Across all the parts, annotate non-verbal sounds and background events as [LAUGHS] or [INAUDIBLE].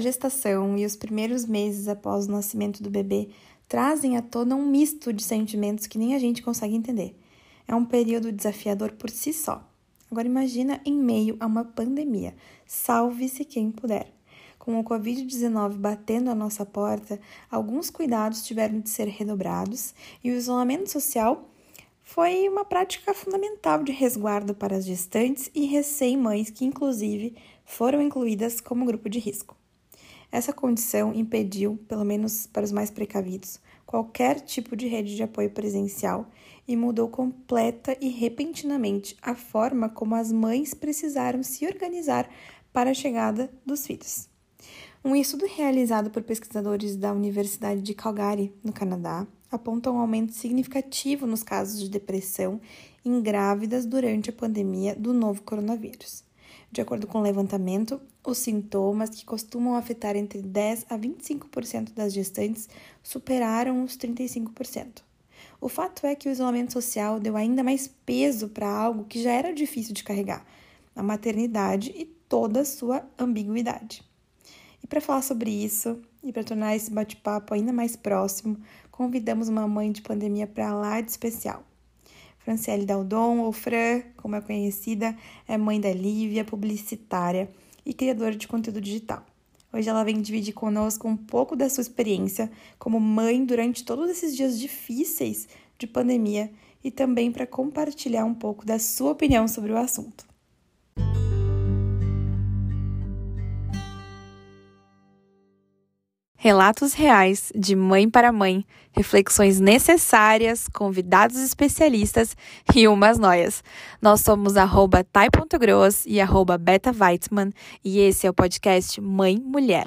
A gestação e os primeiros meses após o nascimento do bebê trazem à tona um misto de sentimentos que nem a gente consegue entender. É um período desafiador por si só. Agora imagina em meio a uma pandemia. Salve-se quem puder. Com o Covid-19 batendo à nossa porta, alguns cuidados tiveram de ser redobrados e o isolamento social foi uma prática fundamental de resguardo para as gestantes e recém-mães que, inclusive, foram incluídas como grupo de risco. Essa condição impediu, pelo menos para os mais precavidos, qualquer tipo de rede de apoio presencial e mudou completa e repentinamente a forma como as mães precisaram se organizar para a chegada dos filhos. Um estudo realizado por pesquisadores da Universidade de Calgary, no Canadá, aponta um aumento significativo nos casos de depressão em grávidas durante a pandemia do novo coronavírus. De acordo com o levantamento, os sintomas que costumam afetar entre 10 a 25% das gestantes superaram os 35%. O fato é que o isolamento social deu ainda mais peso para algo que já era difícil de carregar, a maternidade e toda a sua ambiguidade. E para falar sobre isso e para tornar esse bate-papo ainda mais próximo, convidamos uma mãe de pandemia para lá de especial. Franciele Daldon, ou Fran, como é conhecida, é mãe da Lívia, publicitária e criadora de conteúdo digital. Hoje ela vem dividir conosco um pouco da sua experiência como mãe durante todos esses dias difíceis de pandemia e também para compartilhar um pouco da sua opinião sobre o assunto. Relatos reais de mãe para mãe, reflexões necessárias, convidados especialistas e umas noias. Nós somos tai.gross e arroba beta Weitzman e esse é o podcast Mãe Mulher.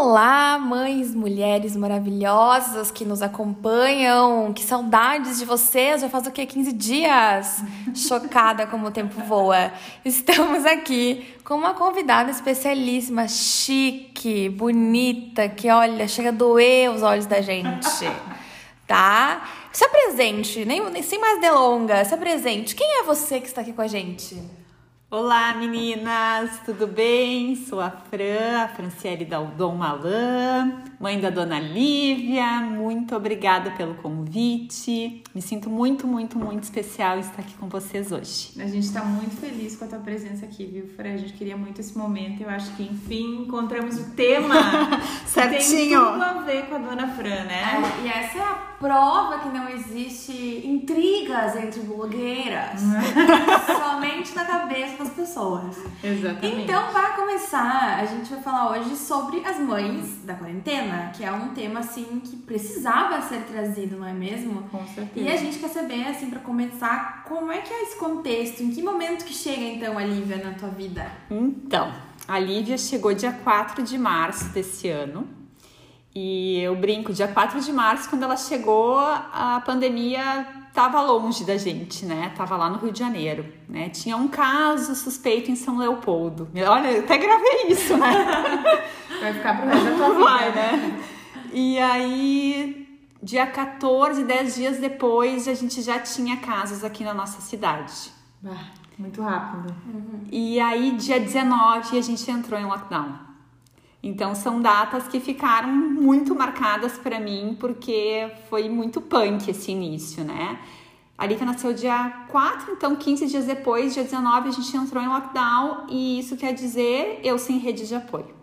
Olá, mães, mulheres maravilhosas que nos acompanham. Que saudades de vocês. Já faz o quê? 15 dias? [LAUGHS] Chocada como o tempo voa. Estamos aqui com uma convidada especialíssima, chique, bonita, que olha, chega a doer os olhos da gente. Tá? Se apresente, nem, nem sem mais delongas, se apresente. Quem é você que está aqui com a gente? Olá meninas, tudo bem? Sou a Fran, a Franciele Daldon Malan, mãe da dona Lívia. Muito obrigada pelo convite. Me sinto muito, muito, muito especial estar aqui com vocês hoje. A gente está muito feliz com a tua presença aqui, viu, Fran? A gente queria muito esse momento. Eu acho que, enfim, encontramos o tema [LAUGHS] certinho. Tem tudo a ver com a dona Fran, né? É, e essa é a prova que não existe intrigas entre blogueiras. [LAUGHS] somente na cabeça das pessoas. Exatamente. Então, para começar, a gente vai falar hoje sobre as mães da quarentena, que é um tema assim que precisava ser trazido, não é mesmo? Com certeza. E a gente quer saber assim para começar, como é que é esse contexto? Em que momento que chega então a Lívia na tua vida? Então, a Lívia chegou dia 4 de março desse ano. E eu brinco, dia 4 de março, quando ela chegou, a pandemia estava longe da gente, né? Tava lá no Rio de Janeiro, né? Tinha um caso suspeito em São Leopoldo. Olha, eu até gravei isso, né? [LAUGHS] Vai ficar pro resto da tua vida. Vai, né? E aí, dia 14, 10 dias depois, a gente já tinha casos aqui na nossa cidade. Ah, muito rápido. Uhum. E aí, dia 19, a gente entrou em lockdown. Então são datas que ficaram muito marcadas para mim porque foi muito punk esse início, né? A Lívia nasceu dia 4, então 15 dias depois, dia 19, a gente entrou em lockdown e isso quer dizer eu sem rede de apoio.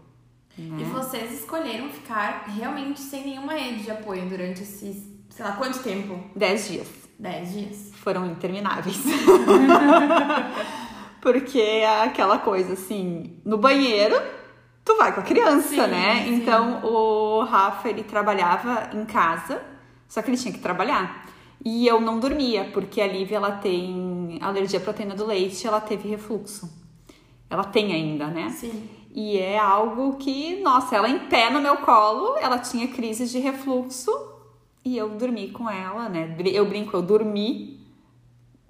Né? E vocês escolheram ficar realmente sem nenhuma rede de apoio durante esses, sei lá, quanto tempo? 10 dias. 10 dias. Foram intermináveis. [LAUGHS] Porque é aquela coisa assim, no banheiro tu vai com a criança, sim, né? Sim. Então o Rafa ele trabalhava em casa, só que ele tinha que trabalhar. E eu não dormia, porque a Lívia ela tem alergia à proteína do leite, ela teve refluxo. Ela tem ainda, né? Sim. E é algo que, nossa, ela em pé no meu colo, ela tinha crises de refluxo e eu dormi com ela, né? Eu brinco, eu dormi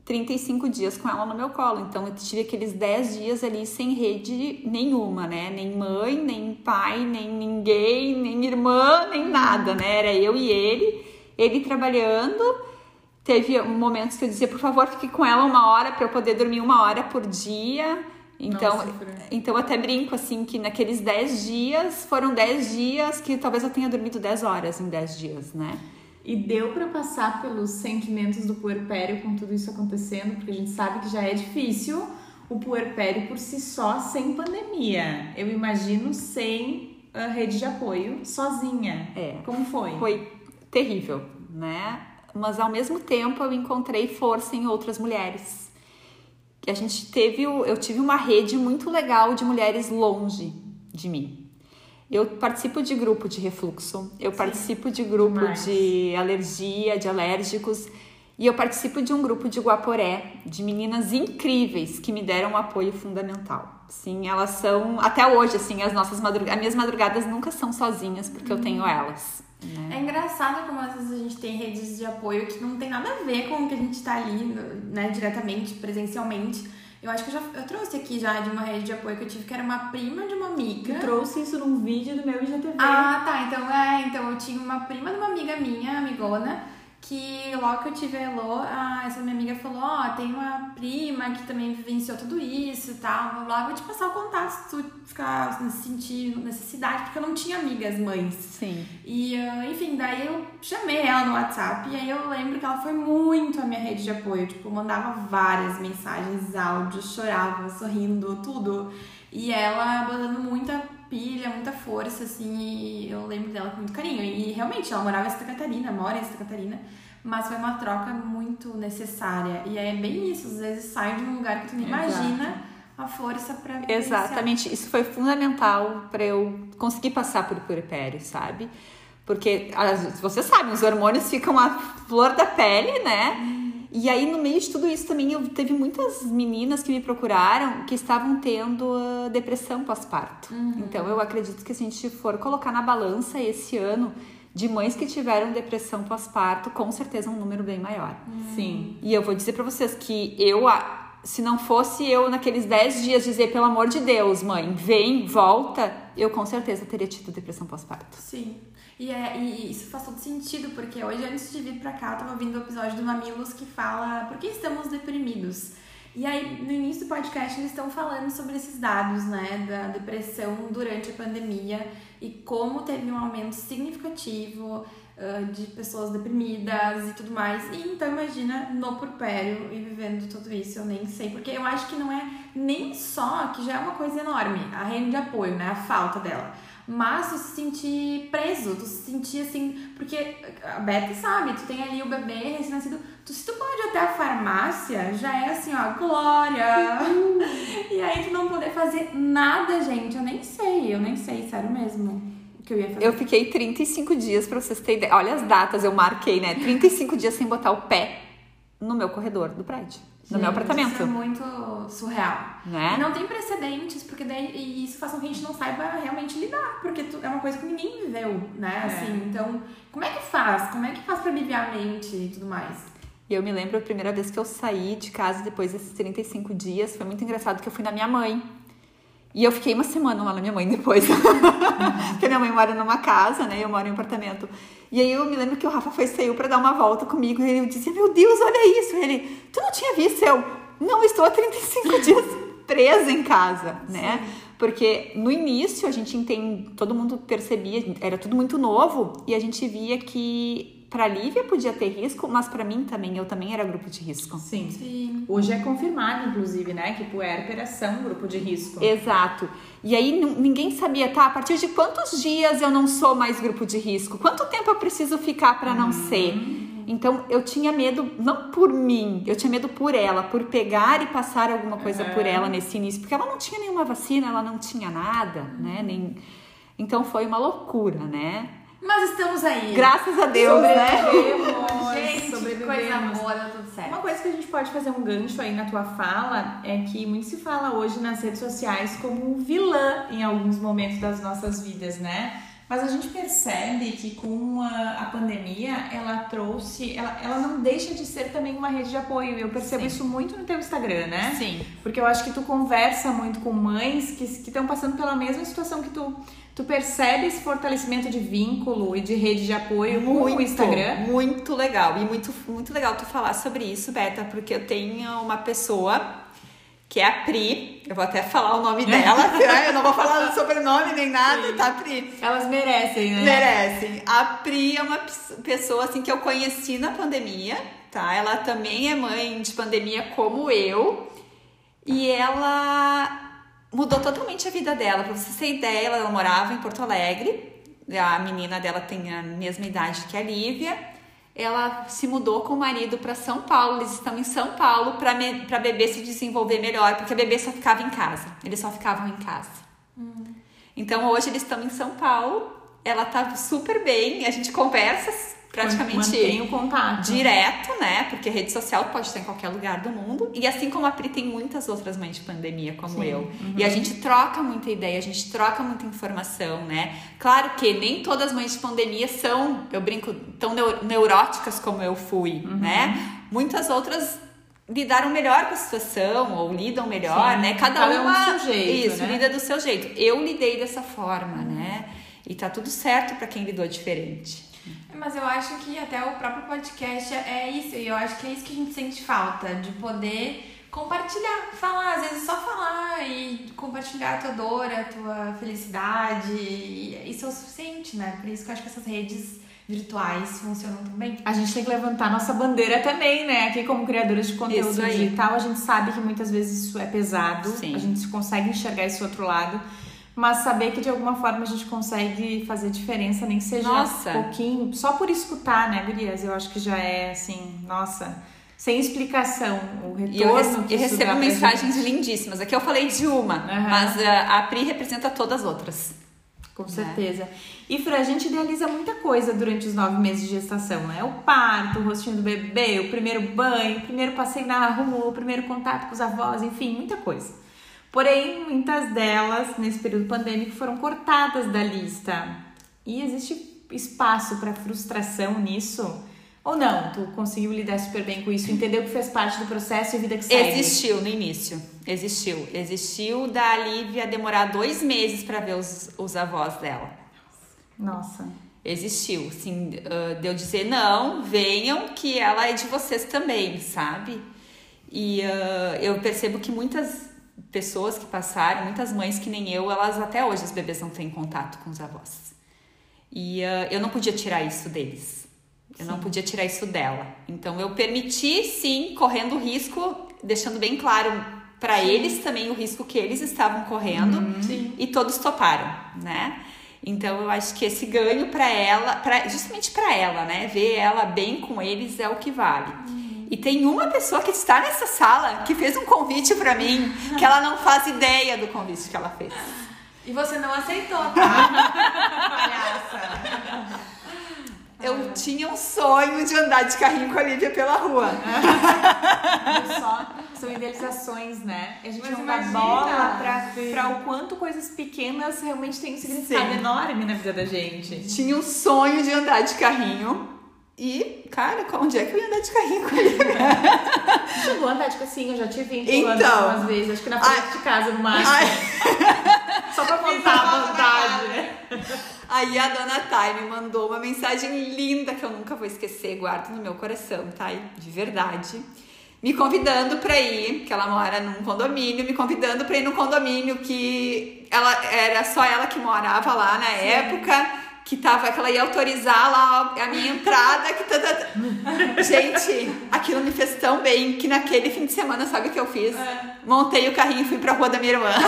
35 dias com ela no meu colo. Então eu tive aqueles 10 dias ali sem rede nenhuma, né? Nem mãe, nem pai, nem ninguém, nem irmã, nem nada, né? Era eu e ele, ele trabalhando teve momentos que eu dizia, por favor, fique com ela uma hora para eu poder dormir uma hora por dia. Então, Nossa, então até brinco assim que naqueles 10 dias foram 10 dias que talvez eu tenha dormido 10 horas em 10 dias, né? E deu para passar pelos sentimentos do puerpério com tudo isso acontecendo, porque a gente sabe que já é difícil o puerpério por si só sem pandemia. Eu imagino sem a rede de apoio sozinha. É. Como foi? Foi terrível, né? Mas ao mesmo tempo eu encontrei força em outras mulheres. Que a gente teve, eu tive uma rede muito legal de mulheres longe de mim. Eu participo de grupo de refluxo, eu participo de grupo demais. de alergia, de alérgicos, e eu participo de um grupo de Guaporé, de meninas incríveis que me deram um apoio fundamental. Sim, elas são até hoje assim, as nossas madrugadas, as minhas madrugadas nunca são sozinhas porque eu tenho elas. né? É engraçado como às vezes a gente tem redes de apoio que não tem nada a ver com o que a gente tá ali, né, diretamente, presencialmente. Eu acho que eu já eu trouxe aqui já de uma rede de apoio que eu tive, que era uma prima de uma amiga. Eu trouxe isso num vídeo do meu IGTV. Ah, tá. Então, é, então eu tinha uma prima de uma amiga minha, amigona, que logo que eu tive a Elo, a, essa minha amiga falou, ó, tem uma prima que também vivenciou tudo isso e tal, blá, blá, vou te passar o contato se tu ficar se sentir necessidade, porque eu não tinha amigas mães. Sim. E, ah, enfim, daí eu chamei ela no WhatsApp e aí eu lembro que ela foi muito a minha rede de apoio. Tipo, mandava várias mensagens, áudios, chorava, sorrindo, tudo. E ela botando muita pilha, muita força, assim, e eu lembro dela com muito carinho. E realmente, ela morava em Santa Catarina, mora em Santa Catarina, mas foi uma troca muito necessária. E é bem isso, às vezes sai de um lugar que tu nem Exato. imagina a força vivenciar. Exatamente, isso foi fundamental para eu conseguir passar por puerpério, sabe? Porque as- você sabe, os hormônios ficam a flor da pele, né? E aí, no meio de tudo isso também, eu teve muitas meninas que me procuraram que estavam tendo ah, depressão pós-parto. Então, eu acredito que se a gente for colocar na balança esse ano de mães que tiveram depressão pós-parto, com certeza é um número bem maior. Sim. E eu vou dizer pra vocês que eu, a- se não fosse eu naqueles 10 dias dizer, pelo amor de Deus, mãe, vem, volta, eu com certeza teria tido depressão pós-parto. Sim. E, é, e isso faz todo sentido, porque hoje, antes de vir pra cá, eu tava ouvindo o episódio do Mamilos que fala por que estamos deprimidos. E aí, no início do podcast, eles estão falando sobre esses dados, né, da depressão durante a pandemia e como teve um aumento significativo ah, de pessoas deprimidas e tudo mais. E então, imagina no porpério e vivendo tudo isso, eu nem sei, porque eu acho que não é nem só, que já é uma coisa enorme, a rede de apoio, né, a falta dela. Mas tu se sentir preso, tu se sentir assim. Porque a Beth sabe, tu tem ali o bebê recém-nascido. Tu, se tu pode até a farmácia, já é assim, ó, glória! [LAUGHS] e aí tu não poder fazer nada, gente. Eu nem sei, eu nem sei, sério mesmo. Que eu ia fazer. Eu fiquei 35 dias, pra vocês terem ideia. Olha as datas, eu marquei, né? 35 dias sem botar o pé no meu corredor do prédio, no meu Gente, apartamento. Isso é muito surreal. Né? E não tem precedentes, porque daí isso faz com que a gente não saiba realmente lidar, porque tu- é uma coisa que ninguém viveu, né? É. Assim, então, como é que faz? Como é que faz pra aliviar a mente e tudo mais? E eu me lembro a primeira vez que eu saí de casa depois desses 35 dias, foi muito engraçado que eu fui na minha mãe. E eu fiquei uma semana lá na minha mãe depois. [LAUGHS] Porque minha mãe mora numa casa, né? E eu moro em um apartamento. E aí eu me lembro que o Rafa foi saiu pra dar uma volta comigo e ele dizia: Meu Deus, olha isso! Ele, tu não tinha visto? Eu, não, estou há 35 dias presa em casa, né? Porque no início a gente entende, todo mundo percebia, era tudo muito novo e a gente via que pra Lívia podia ter risco, mas pra mim também, eu também era grupo de risco. Sim. Sim. Hoje é confirmado, inclusive, né, que puérperas são grupo de risco. Exato. E aí ninguém sabia, tá? A partir de quantos dias eu não sou mais grupo de risco? Quanto tempo eu preciso ficar pra não ser? Então eu tinha medo, não por mim, eu tinha medo por ela, por pegar e passar alguma coisa por ela nesse início, porque ela não tinha nenhuma vacina, ela não tinha nada, né? Nem... Então foi uma loucura, né? Mas estamos aí. Graças a Deus, né? Sobrevivemos, Gente, que coisa sobrevivemos. boa, deu tudo certo. Uma coisa que a gente pode fazer um gancho aí na tua fala é que muito se fala hoje nas redes sociais como vilã em alguns momentos das nossas vidas, né? Mas a gente percebe que com a, a pandemia ela trouxe, ela, ela não deixa de ser também uma rede de apoio. Eu percebo Sim. isso muito no teu Instagram, né? Sim. Porque eu acho que tu conversa muito com mães que estão passando pela mesma situação que tu. Tu percebe esse fortalecimento de vínculo e de rede de apoio com o Instagram? Muito legal. E muito, muito legal tu falar sobre isso, Beta, porque eu tenho uma pessoa que é a Pri. Eu vou até falar o nome dela, [LAUGHS] né? eu não vou falar o sobrenome nem nada, tá, Pri? Elas merecem, né? Merecem. A Pri é uma pes- pessoa assim que eu conheci na pandemia, tá? Ela também é mãe de pandemia como eu. E ela mudou totalmente a vida dela. Pra você ter ideia, ela morava em Porto Alegre. A menina dela tem a mesma idade que a Lívia. Ela se mudou com o marido para São Paulo. Eles estão em São Paulo para para bebê se desenvolver melhor, porque a bebê só ficava em casa. Eles só ficavam em casa. Então hoje eles estão em São Paulo. Ela tá super bem. A gente conversa praticamente Mantém o contato. direto, né? Porque rede social pode estar em qualquer lugar do mundo. E assim como a Pri tem muitas outras mães de pandemia, como Sim, eu. E a gente troca muita ideia, a gente troca muita informação, né? Claro que nem todas as mães de pandemia são, eu brinco, tão neu- neuróticas como eu fui, né? Muitas outras lidaram melhor com a situação ou lidam melhor, Sim, né? Cada, cada um uma do seu jeito, isso, né? lida do seu jeito. Eu lidei dessa forma, né? E tá tudo certo para quem lidou diferente. Mas eu acho que até o próprio podcast é isso, e eu acho que é isso que a gente sente falta, de poder compartilhar, falar, às vezes só falar e compartilhar a tua dor, a tua felicidade, e isso é o suficiente, né? Por isso que eu acho que essas redes virtuais funcionam tão bem. A gente tem que levantar nossa bandeira também, né? Aqui como criadoras de conteúdo digital, a gente sabe que muitas vezes isso é pesado, Sim. a gente consegue enxergar esse outro lado, mas saber que de alguma forma a gente consegue fazer diferença, nem que seja Nossa. um pouquinho, só por escutar, né, Gurias? Eu acho que já é assim, nossa, sem explicação o retorno. E eu, rece- que eu recebo mensagens gente. lindíssimas. Aqui eu falei de uma, Aham. mas ah, a Pri representa todas as outras. Com certeza. E Fran, a gente idealiza muita coisa durante os nove meses de gestação, né? O parto, o rostinho do bebê, o primeiro banho, o primeiro passeio na rua, o primeiro contato com os avós, enfim, muita coisa. Porém, muitas delas, nesse período pandêmico, foram cortadas da lista. E existe espaço para frustração nisso? Ou não? Tu conseguiu lidar super bem com isso, entendeu que fez parte do processo e vida que segue? Existiu no início. Existiu. Existiu da Lívia demorar dois meses para ver os, os avós dela. Nossa. Existiu, sim, ah, de eu dizer não, venham, que ela é de vocês também, sabe? E ah, eu percebo que muitas pessoas que passaram, muitas mães que nem eu, elas até hoje os bebês não têm contato com os avós. E ah, eu não podia tirar isso deles. Eu não podia tirar isso dela. Então eu permiti, sim, correndo o risco, deixando bem claro para eles também o risco que eles estavam correndo e todos toparam, né? Então eu acho que esse ganho para ela, pra, justamente para ela, né, ver ela bem com eles é o que vale. E tem uma pessoa que está nessa sala que fez um convite para mim, que ela não faz ideia do convite que ela fez. E você não aceitou, tá? [LAUGHS] Palhaça. Eu tinha um sonho de andar de carrinho com a Lívia pela rua. Só? São idealizações, né? A gente Mas não dá bola pra, sim. pra o quanto coisas pequenas realmente têm um significado Sim. enorme na vida da gente. Tinha um sonho de andar de carrinho. E, cara, onde é que eu ia andar de carrinho com Lívia? Chegou a andar tipo assim, eu já tive empurrando Então. algumas vezes, acho que na frente Ai. de casa no máximo. [LAUGHS] Só pra contar a vontade, né? Aí a dona Thay me mandou uma mensagem linda que eu nunca vou esquecer, guardo no meu coração, Thay, de verdade. Me convidando pra ir, que ela mora num condomínio, me convidando pra ir num condomínio que ela era só ela que morava lá na época, que tava que ela ia autorizar lá a minha entrada, que tá, tá, tá. Gente, aquilo me fez tão bem que naquele fim de semana, sabe o que eu fiz? Montei o carrinho e fui pra rua da minha irmã. [LAUGHS]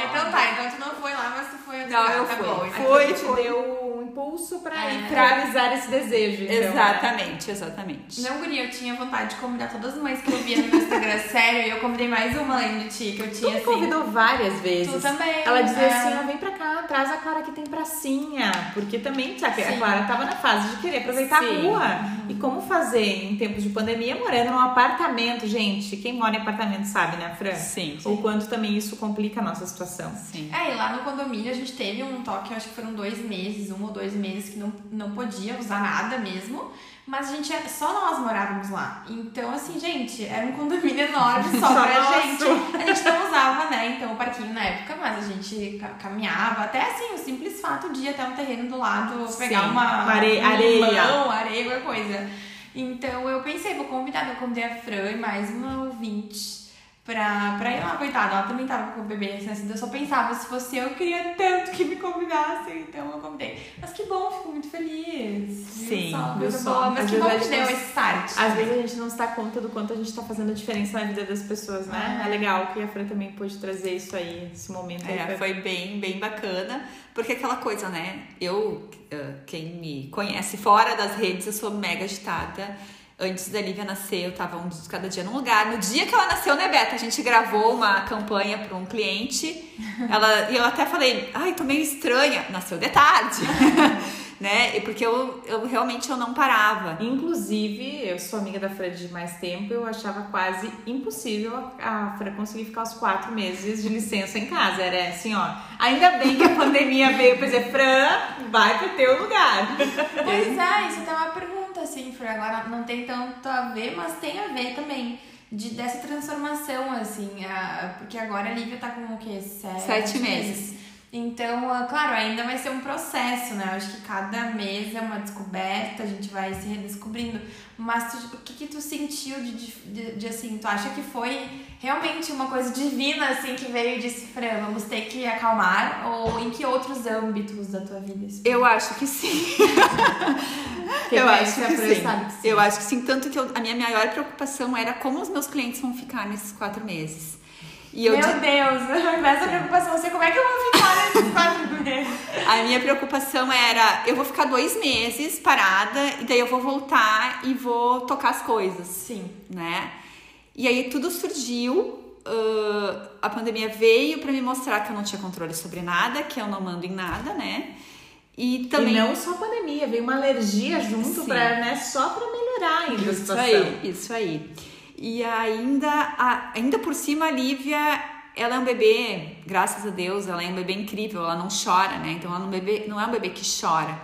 Ah, então tá, então tu não foi lá, mas tu foi Não, eu tá fui. bom. então Fui, fui. deu um impulso pra, É. ir, pra avisar esse desejo. Então, né? Exatamente, exatamente. Não, Guri, eu tinha vontade de convidar todas as mães que eu via no meu Instagram, [LAUGHS] sério, e eu convidei mais uma além de ti, que eu Tu tinha me assim. convidou várias vezes. Tu também, Ela dizia é. assim, ó, vem pra cá, traz a Clara que tem pracinha. Porque também, sabe, a Sim. Clara tava na fase de querer aproveitar Sim. a rua. E como fazer em tempos de pandemia morando num apartamento, gente? Quem mora em apartamento sabe, né, Fran? Sim. O quanto também isso complica a nossa situação. Sim. É, e lá no condomínio a gente teve um toque, acho que foram dois meses, um ou dois meses que não, não podia usar nada mesmo. Mas a gente, é- só nós morávamos lá. Então, assim, gente, era um condomínio enorme só [LAUGHS] Só pra nosso. gente. A gente não usava, né, então, o parquinho na época, mas a gente ca- caminhava. Até, assim, o simples fato de ir até um terreno do lado, pegar Sim, uma, are- um areia. limão, areia, qualquer coisa. Então, eu pensei, vou convidar, eu convidei a Fran e mais uma ouvinte. Pra, pra ir lá, coitada, ela também tava com o bebê recém-nascido. Eu só pensava, se fosse eu, eu queria tanto que me convidassem, então eu convidei. Mas que bom, fico muito feliz. Sim, só, coisa só? boa. Mas Às que bom que deu não- esse start. Às vezes a gente não se dá conta do quanto a gente tá fazendo a diferença na vida das pessoas, né? É. É legal que a Fran também pôde trazer isso aí, esse momento aí. É, foi bem, bem bacana, porque aquela coisa, né? Eu, eh, quem me conhece fora das redes, eu sou mega agitada. Antes da Lívia nascer, eu tava um de cada dia num lugar. No dia que ela nasceu, né, Beta? A gente gravou uma campanha para um cliente. Ela, e eu até falei, ai, tô meio estranha. Nasceu de tarde. [LAUGHS] né? E porque eu, eu realmente eu não parava. Inclusive, eu sou amiga da Fran de mais tempo, eu achava quase impossível a Fran conseguir ficar os quatro meses de licença em casa. Era assim, ó. Ainda bem que a pandemia veio pra dizer, Fran, vai pro teu lugar. Pois é, isso até é uma pergunta, assim, Fran. Agora não tem tanto a ver, mas tem a ver também. De, dessa transformação, assim, a- porque agora a Lívia tá com o quê? Sete, Sete meses. Então, ah, claro, ainda vai ser um processo, né? Eu acho que cada mês é uma descoberta, a gente vai se redescobrindo. Mas tu- o que que tu sentiu de, de, de- assim, tu acha que foi realmente uma coisa divina, assim, que veio e disse, Fran, vamos ter que acalmar? Ou em que outros âmbitos da tua vida isso? Eu acho que sim. [LAUGHS] Eu acho que sim. que sim. Eu acho que sim. Tanto que eu- a minha maior preocupação era como os meus clientes vão ficar nesses quatro meses. E eu Meu di- Deus, ao invés da preocupação, você como é que eu vou ficar nesses [LAUGHS] quatro meses? a minha preocupação era, eu vou ficar dois meses parada e daí eu vou voltar e vou tocar as coisas, Sim. né? E aí tudo surgiu. ah, a pandemia veio pra me mostrar que eu não tinha controle sobre nada, que eu não mando em nada, né? E também E não só a pandemia, veio uma alergia junto pra, né, só pra melhorar ainda a Isso situação. aí, isso aí. E ainda, a- ainda por cima, a Lívia, ela é um bebê, graças a Deus, ela é um bebê incrível, ela não chora, né? Então ela não, bebê, não é um bebê que chora.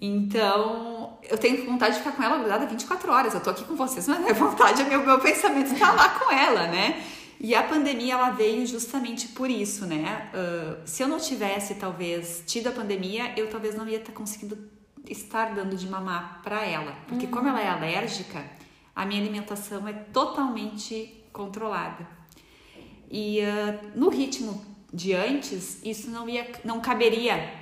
Então, eu tenho vontade de ficar com ela grudada 24 horas. Eu tô aqui com vocês, mas minha vontade, meu, meu pensamento tá lá com ela, né? E a pandemia, ela veio justamente por isso, né? Ah, se eu não tivesse, talvez, tido a pandemia, eu talvez não ia estar conseguindo estar dando de mamar para ela. Porque como ela é alérgica, a minha alimentação é totalmente controlada. E ah, no ritmo de antes, isso não ia, não caberia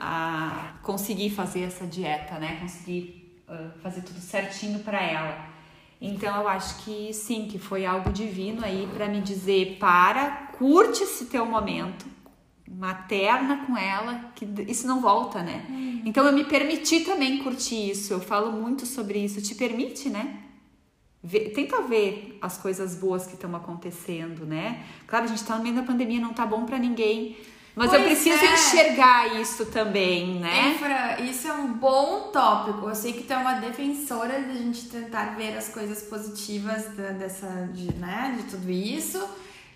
a conseguir fazer essa dieta, né? Conseguir ah, fazer tudo certinho para ela. Então eu acho que sim, que foi algo divino aí para me dizer para, curte esse teu momento, materna com ela, que isso não volta, né? Então eu me permiti também curtir isso. Eu falo muito sobre isso. Te permite, né? Vê- tenta ver as coisas boas que estão acontecendo, né? Claro, a gente tá no meio da pandemia, não tá bom para ninguém. Mas eu Pois preciso é. enxergar isso também, né? Efra, isso é um bom tópico. Eu sei que tu é uma defensora de a gente tentar ver as coisas positivas da- dessa, de, né, de tudo isso.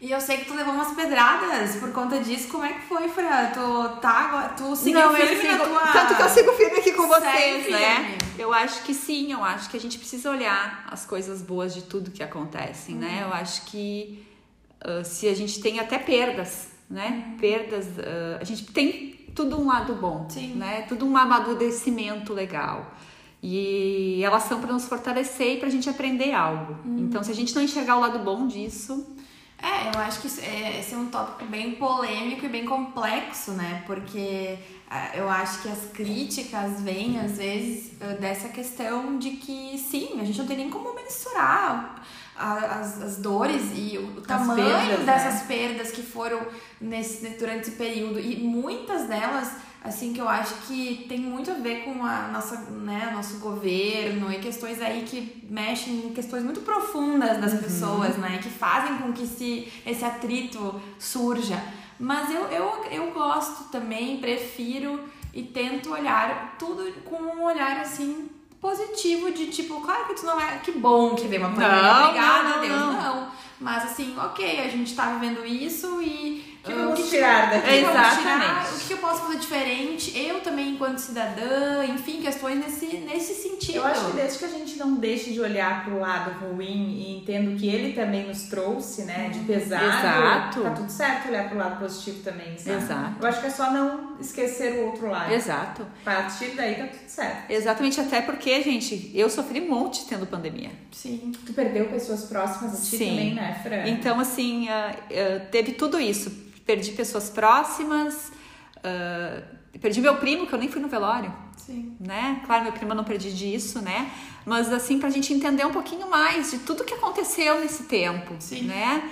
E eu sei que tu levou umas pedradas por conta disso. Como é que foi, Fran? Tu tá tu seguiu Não, firme sigo- na tua... Tanto que eu sigo firme aqui com vocês, né? Eu acho que sim, eu acho que a gente precisa olhar as coisas boas de tudo que acontecem, né? Uhum. Eu acho que ah, se a gente tem até perdas, né? Perdas, ah, a gente tem tudo um lado bom, Sim. né? Tudo um amadurecimento legal. E elas são para nos fortalecer e para a gente aprender algo. Então, se a gente não enxergar o lado bom disso, É, eu acho que isso é, esse é um tópico bem polêmico e bem complexo, né? Porque ah, eu acho que as críticas vêm, às vezes, ah, dessa questão de que, sim, a gente não tem nem como mensurar as, as dores e o, tamanho perdas, dessas perdas que foram nesse, durante esse período. E muitas delas assim que eu acho que tem muito a ver com a nossa, né, nosso governo e questões aí que mexem em questões muito profundas das uhum. pessoas, né, que fazem com que se, esse atrito surja. Mas eu, eu, eu gosto também, prefiro e tento olhar tudo com um olhar assim positivo de tipo, claro que tu não é, que bom que veio uma pandemia, obrigada a Deus, não. não. Mas assim, ok, a gente tá vivendo isso e que vamos tirar daqui? Exatamente. Tirar, o que eu posso fazer diferente? Eu também, enquanto cidadã, enfim, questões nesse, nesse sentido. Eu acho que desde que a gente não deixe de olhar pro lado ruim e entendo que ele também nos trouxe, né, de pesar, Exato. tá tudo certo olhar pro lado positivo também, sabe? Exato. Eu acho que é só não esquecer o outro lado. Exato. A partir daí tá tudo certo. Exatamente, até porque, gente, eu sofri um monte tendo pandemia. Sim. Tu perdeu pessoas próximas a ti Sim. também, né, Fran? Então, assim, uh, uh, teve tudo isso perdi pessoas próximas, uh, perdi meu primo, que eu nem fui no velório. Sim. Né? Claro, meu primo eu não perdi disso, né? Mas assim, pra gente entender um pouquinho mais de tudo que aconteceu nesse tempo, Sim. né?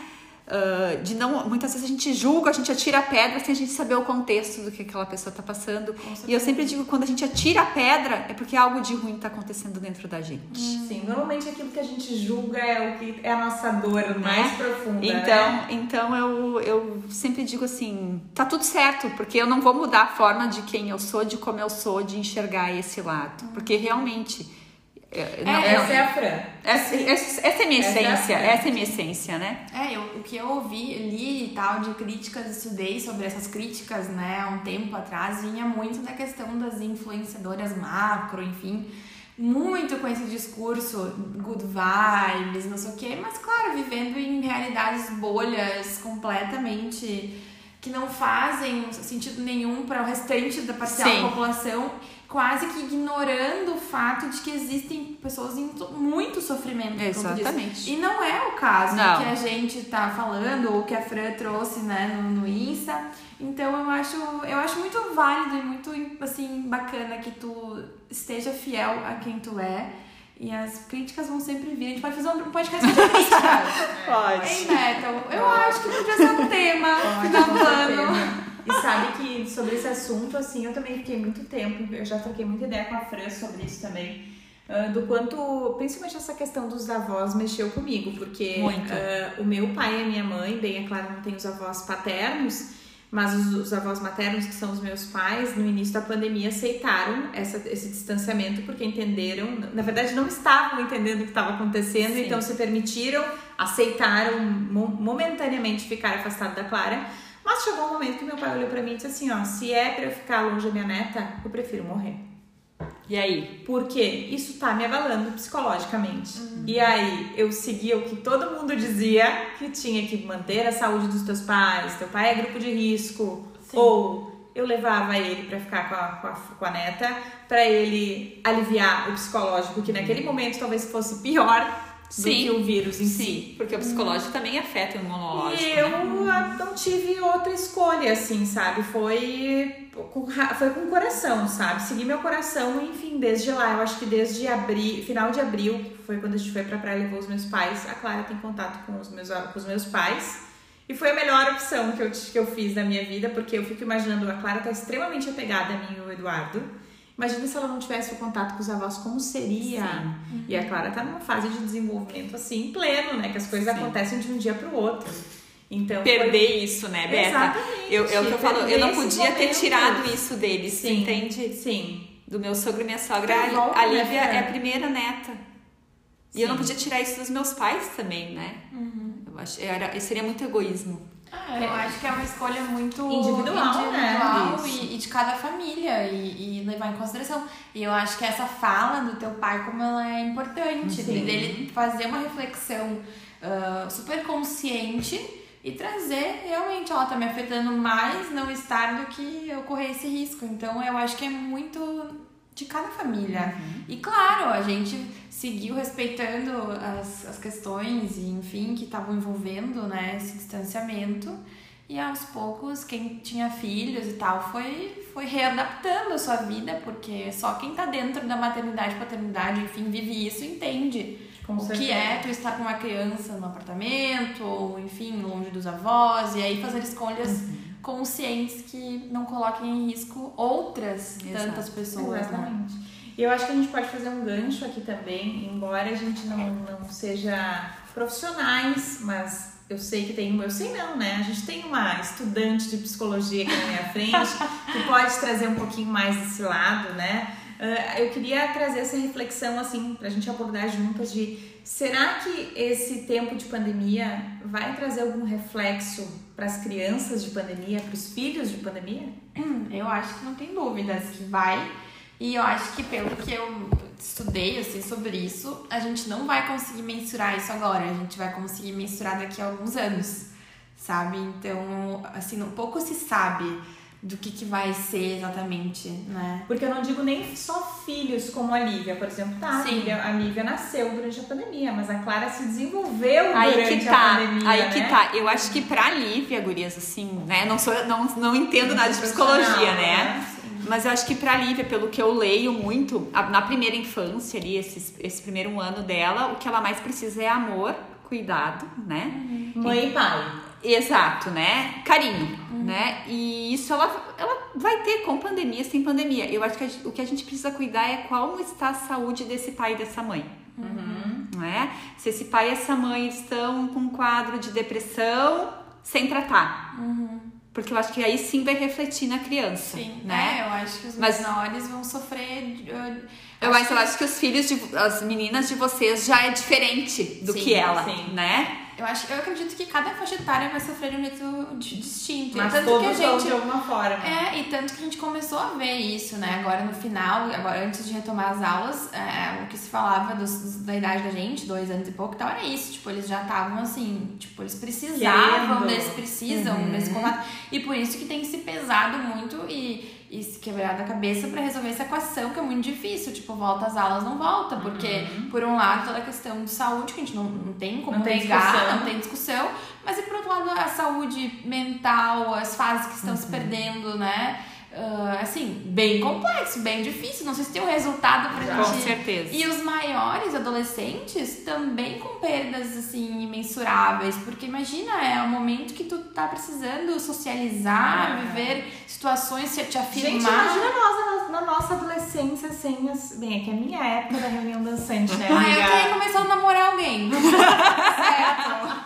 Uh, de não muitas vezes a gente julga, a gente atira a pedra sem a gente saber o contexto do que aquela pessoa está passando. E eu sempre digo quando a gente atira a pedra é porque algo de ruim está acontecendo dentro da gente. Hum. Sim, normalmente aquilo que a gente julga é o que é a nossa dor né? mais profunda. Então, né? então eu, eu sempre digo assim, tá tudo certo, porque eu não vou mudar a forma de quem eu sou, de como eu sou, de enxergar esse lado, porque realmente é, não, é, essa é a Fran. Essa, essa, essa é minha essa essência, é essa é minha essência, né? É, eu, o que eu ouvi, li e tal, de críticas, estudei sobre essas críticas, né, há um tempo atrás, vinha muito da questão das influenciadoras macro, enfim, muito com esse discurso good vibes, não sei o quê, mas claro, vivendo em realidades bolhas completamente que não fazem sentido nenhum para o restante da parcial Sim. população quase que ignorando o fato de que existem pessoas em muito sofrimento. Exatamente. E não é o caso não. que a gente tá falando, ou que a Fran trouxe né, no, no Insta. Então eu acho, eu acho muito válido e muito assim, bacana que tu esteja fiel a quem tu é. E as críticas vão sempre vir. A gente pode fazer um podcast de críticas. [LAUGHS] pode. Ei, Metal, eu acho que podia ser um tema final do ano. E sabe que sobre esse assunto, assim, eu também fiquei muito tempo, eu já troquei muita ideia com a Fran sobre isso também. Uh, do quanto, principalmente essa questão dos avós mexeu comigo, porque uh, o meu pai e a minha mãe, bem, é claro, não tem os avós paternos, mas os, os, avós maternos, que são os meus pais, no início da pandemia aceitaram essa, esse distanciamento porque entenderam, na verdade não estavam entendendo o que estava acontecendo, Sim. então se permitiram, aceitaram momentaneamente ficar afastado da Clara mas chegou um momento que meu pai olhou para mim e disse assim, ó, se é para eu ficar longe da minha neta, eu prefiro morrer. E aí? Porque isso tá me abalando psicologicamente. Uhum. E aí eu seguia o que todo mundo dizia que tinha que manter a saúde dos teus pais, teu pai é grupo de risco, Sim. ou eu levava ele para ficar com a, com a, com a neta, para ele aliviar o psicológico, que naquele momento talvez fosse pior do que o vírus em sim, si. Porque o psicológico hum. também afeta o imunológico. E eu né? não tive outra escolha, assim, sabe? Foi com, foi com o coração, sabe? Segui meu coração, enfim, desde lá. Eu acho que desde abril, final de abril, foi quando a gente foi pra praia e levou os meus pais. A Clara tem contato com os meus, com os meus pais. E foi a melhor opção que eu, que eu fiz na minha vida, porque eu fico imaginando, a Clara tá extremamente apegada a mim e o Eduardo. Imagina se ela não tivesse o contato com os avós, como seria? Uhum. E a Clara tá numa fase de desenvolvimento assim, pleno, né? Que as coisas Sim. acontecem de um dia para o outro. Então, perder foi... isso, né, Beta? Exatamente. Eu, eu, eu falo, eu não podia ter tirado isso deles, Sim. entende? Sim. Do meu sogro e minha sogra, a, Lívia né, é a primeira neta. E Sim. eu não podia tirar isso dos meus pais também, né? Uhum. Eu acho, era, seria muito egoísmo. Ah, eu acho que é uma escolha muito individual, né? individual né? e, e, de cada família e, e, levar em consideração. E eu acho que essa fala do teu pai, como ela é importante, Sim. dele fazer uma reflexão uh, super consciente e trazer realmente, ela tá me afetando mais não estar do que eu correr esse risco. Então eu acho que é muito de cada família. Uhum. E claro, a gente seguiu respeitando as, as questões e enfim que estavam envolvendo né, esse distanciamento. E aos poucos, quem tinha filhos e tal foi, foi readaptando a sua vida, porque só quem tá dentro da maternidade, paternidade, enfim, vive isso entende com o certeza. que é tu estar com uma criança no apartamento, ou enfim, longe dos avós, e aí fazer escolhas. Uhum conscientes que não coloquem em risco outras Exato. tantas pessoas. Né? E eu acho que a gente pode fazer um gancho aqui também, embora a gente não, não seja profissionais, mas eu sei que tem, eu sei não, né? A gente tem uma estudante de psicologia aqui na minha frente que [LAUGHS] pode trazer um pouquinho mais desse lado, né? Uh, eu queria trazer essa reflexão assim pra gente abordar juntas de será que esse tempo de pandemia vai trazer algum reflexo para as crianças de pandemia, para os filhos de pandemia? Eu acho que não tem dúvidas que vai. E eu acho que pelo que eu estudei assim sobre isso, a gente não vai conseguir mensurar isso agora, a gente vai conseguir mensurar daqui a alguns anos, sabe? Então, assim, um pouco se sabe do que, que vai ser exatamente, né? Porque eu não digo nem só filhos como a Lívia, por exemplo. Tá, a Sim. Lívia, a Lívia nasceu durante a pandemia, mas a Clara se desenvolveu Aí durante que a tá, pandemia, aí né? que tá. Eu acho que pra Lívia, gurias, assim, né? Não sou, não, não entendo nada de psicologia, Profissional, né? Mas eu acho que pra Lívia, pelo que eu leio muito, a- na primeira infância ali, esse, esse primeiro ano dela, o que ela mais precisa é amor, cuidado, né? Mãe e pai. Exato, né? Carinho, né? E isso ela, ela vai ter com pandemia, sem pandemia. Eu acho que a o que a gente precisa cuidar é como está a saúde desse pai e dessa mãe. Não é? Se esse pai e essa mãe estão com um quadro de depressão sem tratar. Porque eu acho que aí sim vai refletir na criança, Sim, né? é, eu acho que os Mas- menores vão sofrer. uh, Eu acho, eu acho que os filhos de as meninas de vocês já é diferente do Sim, que ela, sim. né? Eu, acho, eu acredito que cada faixa etária vai sofrer de um jeito di- distinto. Mas tanto todos que a gente de alguma forma. É, e tanto que a gente começou a ver isso, né? Agora no final, agora antes de retomar as aulas, é, o que se falava dos- da idade da gente, dois anos e pouco, e tal, era isso. Tipo, eles já estavam assim, tipo, eles precisavam Querendo. desse, precisam Uhum. desse contato. E por isso que tem se pesado muito e, e se quebrado a cabeça pra resolver essa equação, que é muito difícil. Tipo, volta às aulas, não volta. Porque, por um lado, toda a questão de saúde, que a gente não, não tem como Não tem negar, discussão. não tem discussão. Mas e por outro lado, a saúde mental, as fases que estão se Uhum. perdendo, né? Ah, assim, bem complexo, bem difícil. Não sei se tem um resultado pra Com gente. certeza. E os maiores adolescentes também com perdas assim imensuráveis, porque imagina, é o momento que tu tá precisando socializar, É. viver situações, se te afirmar. Gente, imagina nós na, nossa adolescência sem as. Bem, é que é a minha época da reunião dançante, né? Ah, eu queria começar a namorar alguém. [LAUGHS] certo.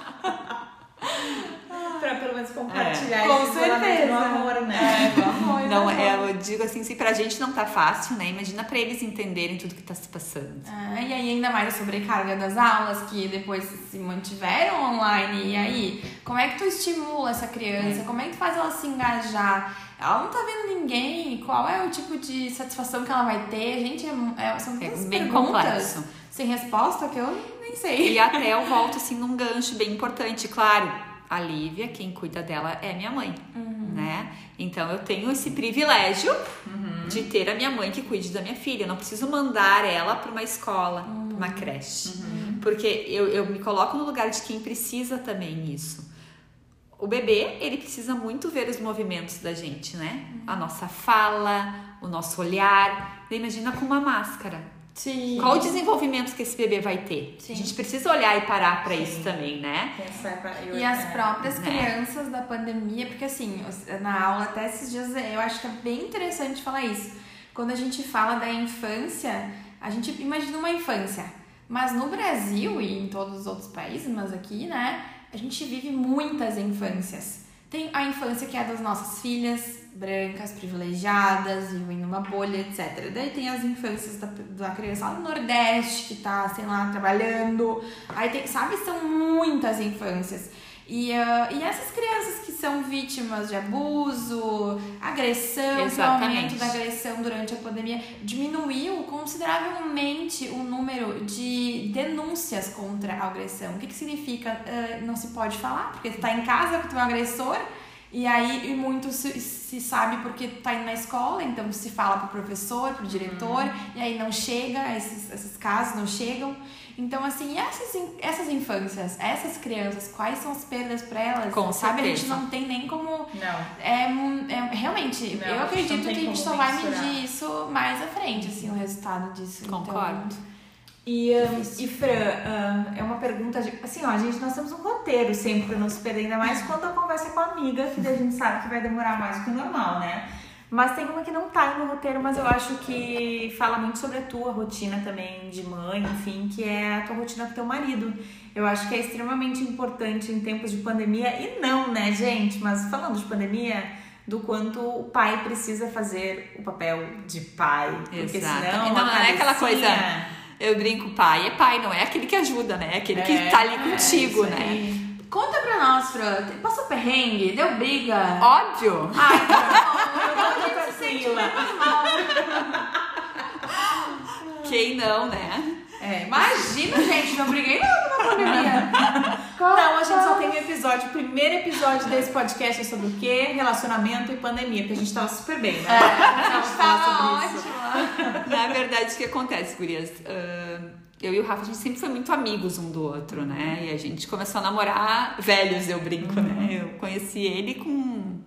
Pra pelo menos compartilhar É. Com esse isolamento certeza. amor, né? Vamos, [LAUGHS] Não, vamos. é, eu digo assim, se pra gente não tá fácil, né? Imagina pra eles entenderem tudo que tá se passando. Ah, e aí ainda mais a sobrecarga das aulas que depois se mantiveram online. E aí, como é que tu estimula essa criança? Como é que tu faz ela se engajar? Ela não tá vendo ninguém. Qual é o tipo de satisfação que ela vai ter? Gente, é, é- são É tantas bem perguntas complexo. sem resposta que eu nem sei. E até eu volto assim num gancho bem importante, claro. A Lívia, quem cuida dela é minha mãe, né? Então eu tenho esse privilégio de ter a minha mãe que cuide da minha filha. Eu não preciso mandar ela para uma escola, pra uma creche, porque eu, eu me coloco no lugar de quem precisa também isso. O bebê, ele precisa muito ver os movimentos da gente, né? A nossa fala, o nosso olhar. Imagina com uma máscara. Sim. Qual o desenvolvimento que esse bebê vai ter? Sim. A gente precisa olhar e parar Sim. isso também, né? Eu- E as é. próprias né? crianças da pandemia, porque assim, na aula até esses dias eu acho que é bem interessante falar isso. Quando a gente fala da infância, a gente imagina uma infância. Mas no Brasil e em todos os outros países, mas aqui, né, a gente vive muitas infâncias. Tem a infância que é das nossas filhas, brancas, privilegiadas, vivem numa bolha, etc. Daí tem as infâncias da, da criança lá no Nordeste, que tá, sei lá, trabalhando. Aí tem, sabe, são muitas infâncias. E, ah, e essas crianças que são vítimas de abuso, agressão, o aumento da agressão durante a pandemia diminuiu consideravelmente o número de denúncias contra a agressão. O que, que significa? Ah, não se pode falar, porque tu tá em casa com o teu agressor, e aí e muito se, se sabe porque tu tá indo na escola, então se fala pro professor, pro diretor, e aí não chega, esses, esses casos não chegam. Então, assim, e essas, essas infâncias, essas crianças, quais são as perdas para elas? Com sabe? A gente certeza. não tem nem como Não. é, é- realmente, Não, eu a acredito que a gente só vai mensurar. medir isso mais à frente, assim, o resultado disso. Concordo. Então, E, um, e Fran, um, é uma pergunta de. assim, ó, gente, nós temos um roteiro sempre pra não se perder, ainda mais quando a conversa é com a amiga, que a gente sabe que vai demorar mais do que o normal, né? Mas tem uma que não tá no roteiro, mas eu acho que fala muito sobre a tua rotina também de mãe, enfim, que é a tua rotina com teu marido. Eu acho que é extremamente importante em tempos de pandemia, e não, né, gente? Mas falando de pandemia, do quanto o pai precisa fazer o papel de pai. Porque Exato. senão. Não, a não é aquela coisa. Eu brinco, pai é pai, não é aquele que ajuda, né? É aquele que É, tá ali é, contigo, né? Conta pra nós, Fran. Passou perrengue? Deu briga? Óbvio! Ai, não. Não, A gente se sente tranquila. Quem não, né? É, Imagina, gente, não briguei não na pandemia. Não, a gente só tem um episódio. O primeiro episódio desse podcast é sobre o quê? Relacionamento e pandemia, porque a gente tava super bem, né? É, a gente tava ótima. Na verdade, o que acontece, gurias? Ah, eu e o Rafa, a gente sempre foi muito amigos um do outro, né? E a gente começou a namorar velhos, eu brinco, né? Eu conheci ele com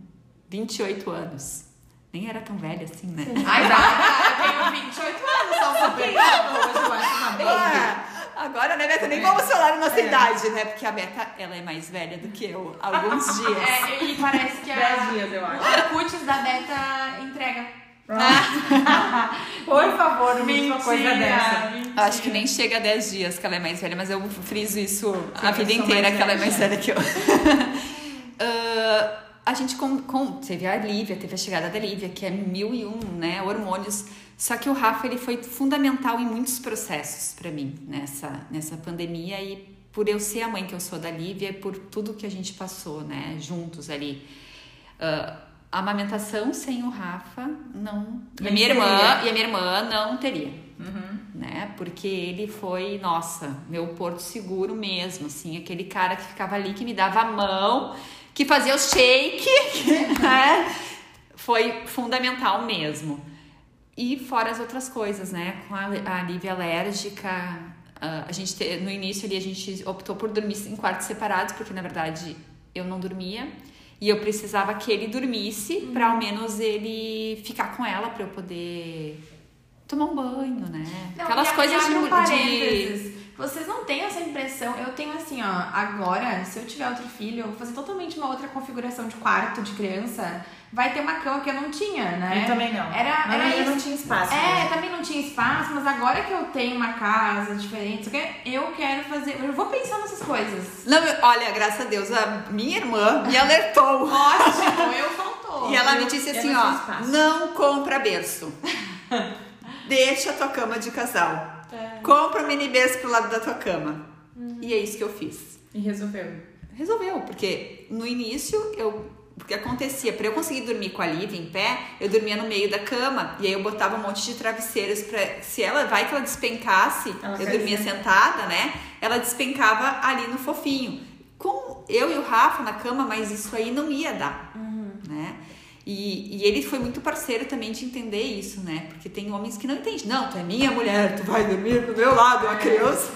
28 anos. Nem era tão velho assim, né? Ai, tá, eu tenho 28 anos, só. Hoje eu acho uma baby. Ah, Agora, né, Beta? Nem vamos falar a nossa idade, né? Porque a Beta, ela é mais velha do que eu, há alguns [LAUGHS] dias. É, e parece que Dez a, dias, eu acho. a cutis da Beta entrega. [LAUGHS] Por favor, não me diga uma coisa dessa. Eu acho que nem chega a 10 dias que ela é mais velha, mas eu friso isso a eu vida inteira que ela é velha. mais velha que eu. [LAUGHS] Ah, a gente com, com- teve a Lívia, teve a chegada da Lívia, que é mil e um, né, hormônios. Só que o Rafa ele foi fundamental em muitos processos para mim nessa nessa pandemia e por eu ser a mãe que eu sou da Lívia, e por tudo que a gente passou, né, juntos ali. Ah, a amamentação sem o Rafa não. E a minha irmã e a minha irmã não teria né? Porque ele foi, nossa, meu porto seguro mesmo, assim, aquele cara que ficava ali, que me dava a mão, que fazia o shake, [LAUGHS] né? Foi fundamental mesmo. E fora as outras coisas, né? Com a, a Lívia alérgica, ah, a gente te- no início ali a gente optou por dormir em quartos separados, porque na verdade eu não dormia. E eu precisava que ele dormisse pra ao menos ele ficar com ela pra eu poder tomar um banho, né? Não, Aquelas coisas e abre um de, de. Vocês não têm essa impressão? Eu tenho assim, ó, agora, se eu tiver outro filho, eu vou fazer totalmente uma outra configuração de quarto de criança. Vai ter uma cama que eu não tinha, né? Eu também não. Era, Mas era isso. não tinha espaço. É, né? também não tinha espaço, mas agora que eu tenho uma casa diferente, eu quero fazer. Eu vou pensar nessas coisas. Não, olha, graças a Deus, a minha irmã me [LAUGHS] alertou. Ótimo, eu faltou. E ela me disse assim, ó, espaço. não compra berço. Deixa a tua cama de casal. Compra um mini berço pro lado da tua cama. E é isso que eu fiz. E resolveu. Resolveu, porque no início eu. Porque acontecia, pra eu conseguir dormir com a Lívia em pé, eu dormia no meio da cama e aí eu botava um monte de travesseiros pra. Se ela vai que ela despencasse, Ela eu dormia sentada, né? Ela despencava ali no fofinho. Com eu e o Rafa na cama, mas isso aí não ia dar, né? E, e ele foi muito parceiro também de entender isso, né? Porque tem homens que não entendem. Não, tu é minha mulher, tu vai dormir do meu lado, uma criança.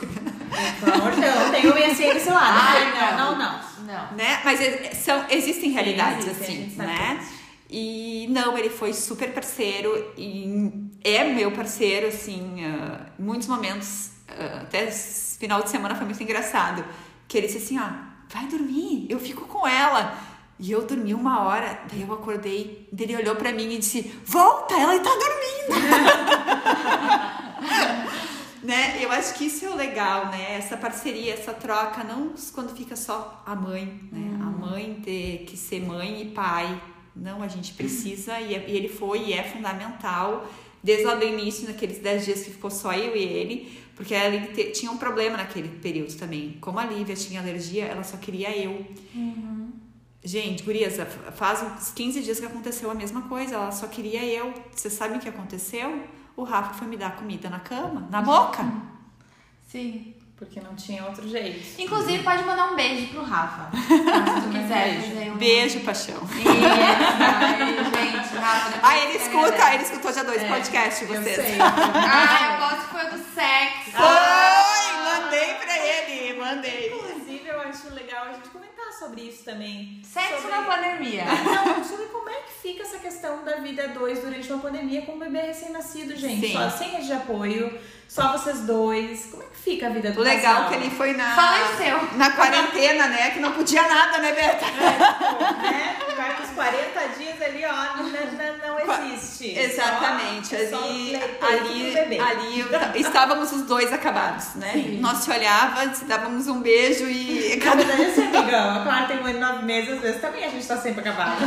Pelo amor de Deus, não tem homem assim desse lado. Ai, não. não, não. Não. né? Mas é- são, existem realidades existe, assim, né? E não, ele foi super parceiro e é meu parceiro, assim, ah, em muitos momentos, ah, até final de semana foi muito engraçado, que ele disse assim, ó, vai dormir, eu fico com ela. E eu dormi uma hora, daí eu acordei, daí ele olhou pra mim e disse, volta, ela tá dormindo. [LAUGHS] né? Eu acho que isso é o legal, né? Essa parceria, essa troca, não quando fica só a mãe, né? A mãe ter que ser mãe e pai. Não, a gente precisa e, é- e ele foi e é fundamental desde lá do início, naqueles 10 dias que ficou só eu e ele, porque a Lívia te- tinha um problema naquele período também. Como a Lívia tinha alergia, ela só queria eu. Gente, gurias, faz uns 15 dias que aconteceu a mesma coisa, ela só queria eu. Você sabe o que aconteceu? O Rafa foi me dar comida na cama, na boca. Sim. Porque não tinha outro jeito. Inclusive, pode mandar um beijo pro Rafa. [LAUGHS] Se tu quiser beijo. um. Beijo, paixão. Isso, ai, gente, Rafa. depois Ah, ele escuta, ele escutou já dois podcasts, Eu vocês. sei. [LAUGHS] Ah, eu gosto que foi do sexo. Foi! Mandei pra ele, mandei. Inclusive, eu acho legal a gente comentar sobre isso também. Sexo sobre... na pandemia. Não, sobre como é que fica essa questão da vida dois durante uma pandemia com um bebê recém-nascido, gente. Sim. Só sem rede de apoio, só vocês dois. Como é que fica a vida do O legal casal? que ele foi na, seu. na quarentena, né? Que não podia nada, né, Berta? né? Vai que os 40 dias ali, ó, não, não, não existe. Exatamente. Só, é só ali, ali, ali estávamos os dois acabados, né? Nós se olhava, se dávamos um beijo e Na cada verdade, assim, amigão, claro, tem um ano e nove meses, às vezes também a gente tá sempre acabado.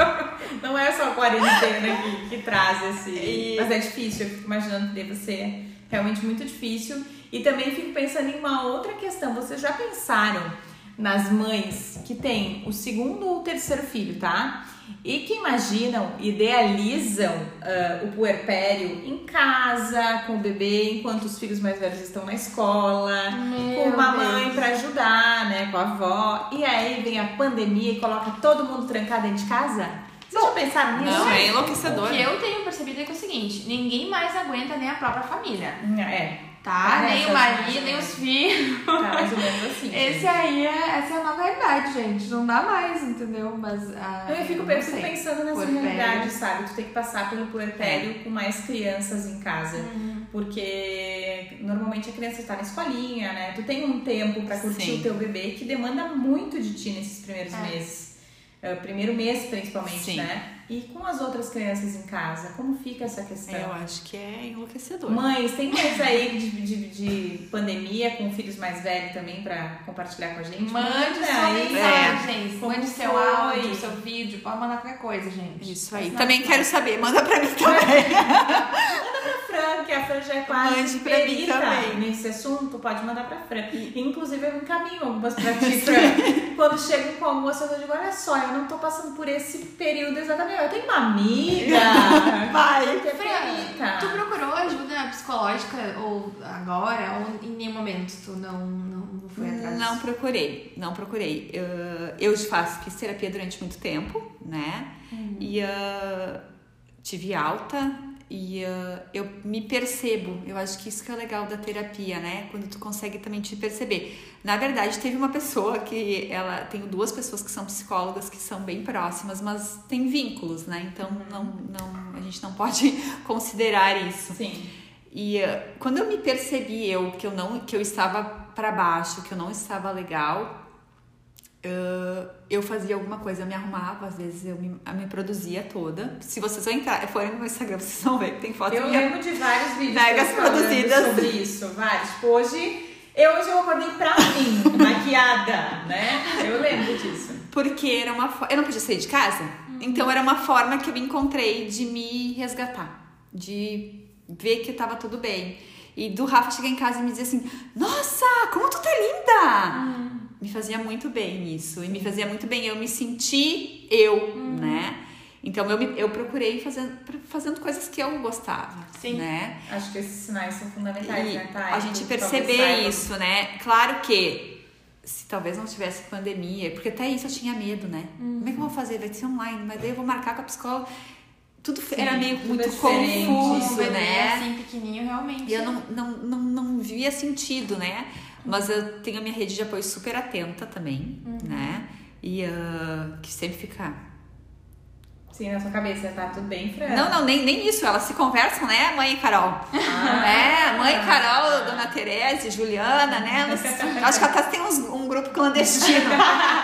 [LAUGHS] Não é só a quarentena que, que traz esse. E- Mas é difícil, eu fico imaginando que deve ser realmente muito difícil. E também fico pensando em uma outra questão. Vocês já pensaram nas mães que têm o segundo ou o terceiro filho, tá? E que imaginam, idealizam ah, o puerpério em casa, com o bebê, enquanto os filhos mais velhos estão na escola, com uma mãe pra ajudar, né, com a avó. E aí vem a pandemia e coloca todo mundo trancado dentro de casa? Vocês já pensaram nisso? Não, é O enlouquecedor. que eu tenho percebido é que é o seguinte: ninguém mais aguenta nem a própria família. É, Tá? Parece nem o marido, nem os filhos. tá mais ou menos assim. [LAUGHS] Esse aí é, essa é a nova realidade, gente. Não dá mais, entendeu? Mas. ah, Eu fico, eu fico pensando nessa Puerpério. realidade, sabe? Tu tem que passar pelo puerpério com mais crianças em casa. Uhum. Porque normalmente a criança está na escolinha, né? Tu tem um tempo pra curtir Sim. o teu bebê que demanda muito de ti nesses primeiros É. meses. É, primeiro mês, principalmente, Sim. né? E com as outras crianças em casa, como fica essa questão? Eu acho que é enlouquecedor. Mães, tem mães aí de, de, de pandemia com filhos mais velhos também pra compartilhar com a gente? Mande Manda sua aí. mensagem, Como mande seu áudio, seu vídeo, pode mandar qualquer coisa, gente. Isso aí. Mas Também não- quero saber. Manda pra mim também. [LAUGHS] Fran, que a Fran já é quase Mande pra mim também. nesse assunto, pode mandar pra Fran. Inclusive, eu encaminho algumas pra ti, [LAUGHS] Fran. Quando chegam com algumas coisas, eu digo, olha só, eu não tô passando por esse período exatamente. Eu tenho uma amiga. [LAUGHS] Vai. Que é perita. tu procurou ajuda psicológica ou agora ou em nenhum momento tu não, não, não foi atrás? Não procurei, não procurei. Eu, eu faço, fiz terapia durante muito tempo, né? E ah, tive alta e ah, eu me percebo. Eu acho que isso que é legal da terapia, né? Quando tu consegue também te perceber. Na verdade, teve uma pessoa que ela tenho duas pessoas que são psicólogas que são bem próximas, mas tem vínculos, né? Então não, não, a gente não pode [LAUGHS] considerar isso. Sim. E eh, quando eu me percebi eu que eu não que eu estava para baixo, que eu não estava legal, eh, eu fazia alguma coisa, eu me arrumava, às vezes eu me, eu me produzia toda. Se vocês entrar, forem no meu Instagram, vocês vão ver que tem foto Eu minha. lembro de vários vídeos Megas produzidas. sobre isso, vários. Tipo, hoje, eu, hoje eu acordei pra mim, [LAUGHS] maquiada, né? Eu lembro disso. Porque era uma fo- eu não podia sair de casa, então era uma forma que eu encontrei de me resgatar, de ver que tava tudo bem. E do Rafa chegar em casa e me dizer assim: "Nossa, como tu tá linda!" Me fazia muito bem isso e me fazia muito bem eu me sentir eu, né? Então eu, me- eu procurei fazendo, fazendo coisas que eu gostava, Sim. né? Acho que esses sinais são fundamentais, E né, Thay? a gente perceber saiba. isso, né? Claro que se talvez não tivesse pandemia, porque até isso eu tinha medo, né? Como é que eu vou fazer? Vai ser online, mas daí eu vou marcar com a psicóloga. Tudo Sim, era meio tudo muito é diferente. Um confuso, bebê né? assim pequenininho realmente. E eu não, não, não, não via sentido, né? Mas eu tenho a minha rede de apoio super atenta também, né? E ah, que sempre fica. Sim, na sua cabeça, tá tudo bem, Fran? Não, não, nem, nem isso. Elas se conversam, né, mãe e Carol? Ah. É, mãe Carol, Dona Tereza, Juliana, né? Elas- acho que até tem uns- um grupo clandestino. [LAUGHS]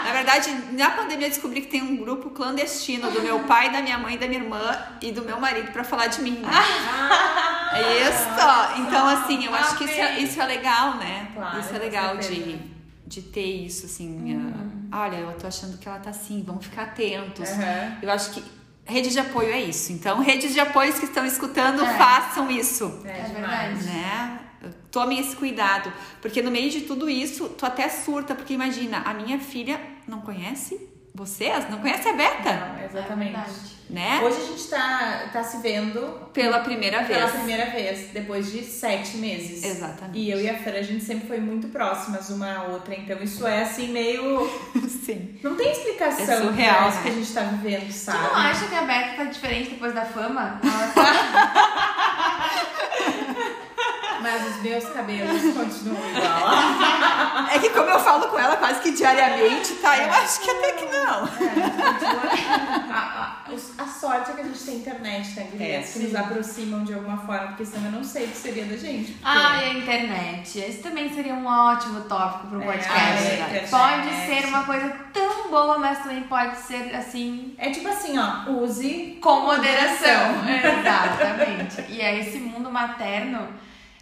Na verdade, na pandemia eu descobri que tem um grupo clandestino do meu pai, da minha mãe, da minha irmã e do meu marido pra falar de mim. Né? Ah, isso. Então, assim, eu acho que isso é, isso é legal, né? Claro, isso é legal de, de ter isso, assim. ah, olha, eu tô achando que ela tá assim, vamos ficar atentos. Aham. Eu acho que rede de apoio é isso. Então, redes de apoio que estão escutando, É. façam isso. É, É verdade. Né? Tomem esse cuidado. Porque no meio de tudo isso, tu até surta. Porque imagina, a minha filha não conhece vocês? Não conhece a Beta? Não, exatamente. É. Né? Hoje a gente tá, tá se vendo Pela primeira pela vez. primeira vez, depois de sete meses. Exatamente. E eu e a Fran, a gente sempre foi muito próximas uma à outra, então isso é assim meio. [LAUGHS] Sim. Não tem explicação É surreal, isso né? que a gente tá vivendo, Tu sabe? não acha que a Beca tá diferente depois da fama? Ela [LAUGHS] tá- [LAUGHS] Mas os meus cabelos [LAUGHS] continuam igual. É que como eu falo com ela quase que diariamente, tá? Eu acho que até que não. É, a, a, a, sorte é que a gente tem internet, né, Guilherme? É, que nos aproximam de alguma forma, porque senão eu não sei o que seria da gente. Porque... Ah, e a internet. Esse também seria um ótimo tópico pro é, podcast. É, pode ser uma coisa tão boa, mas também pode ser assim. É tipo assim, ó, use com moderação. moderação. [LAUGHS] Exatamente. E é esse mundo materno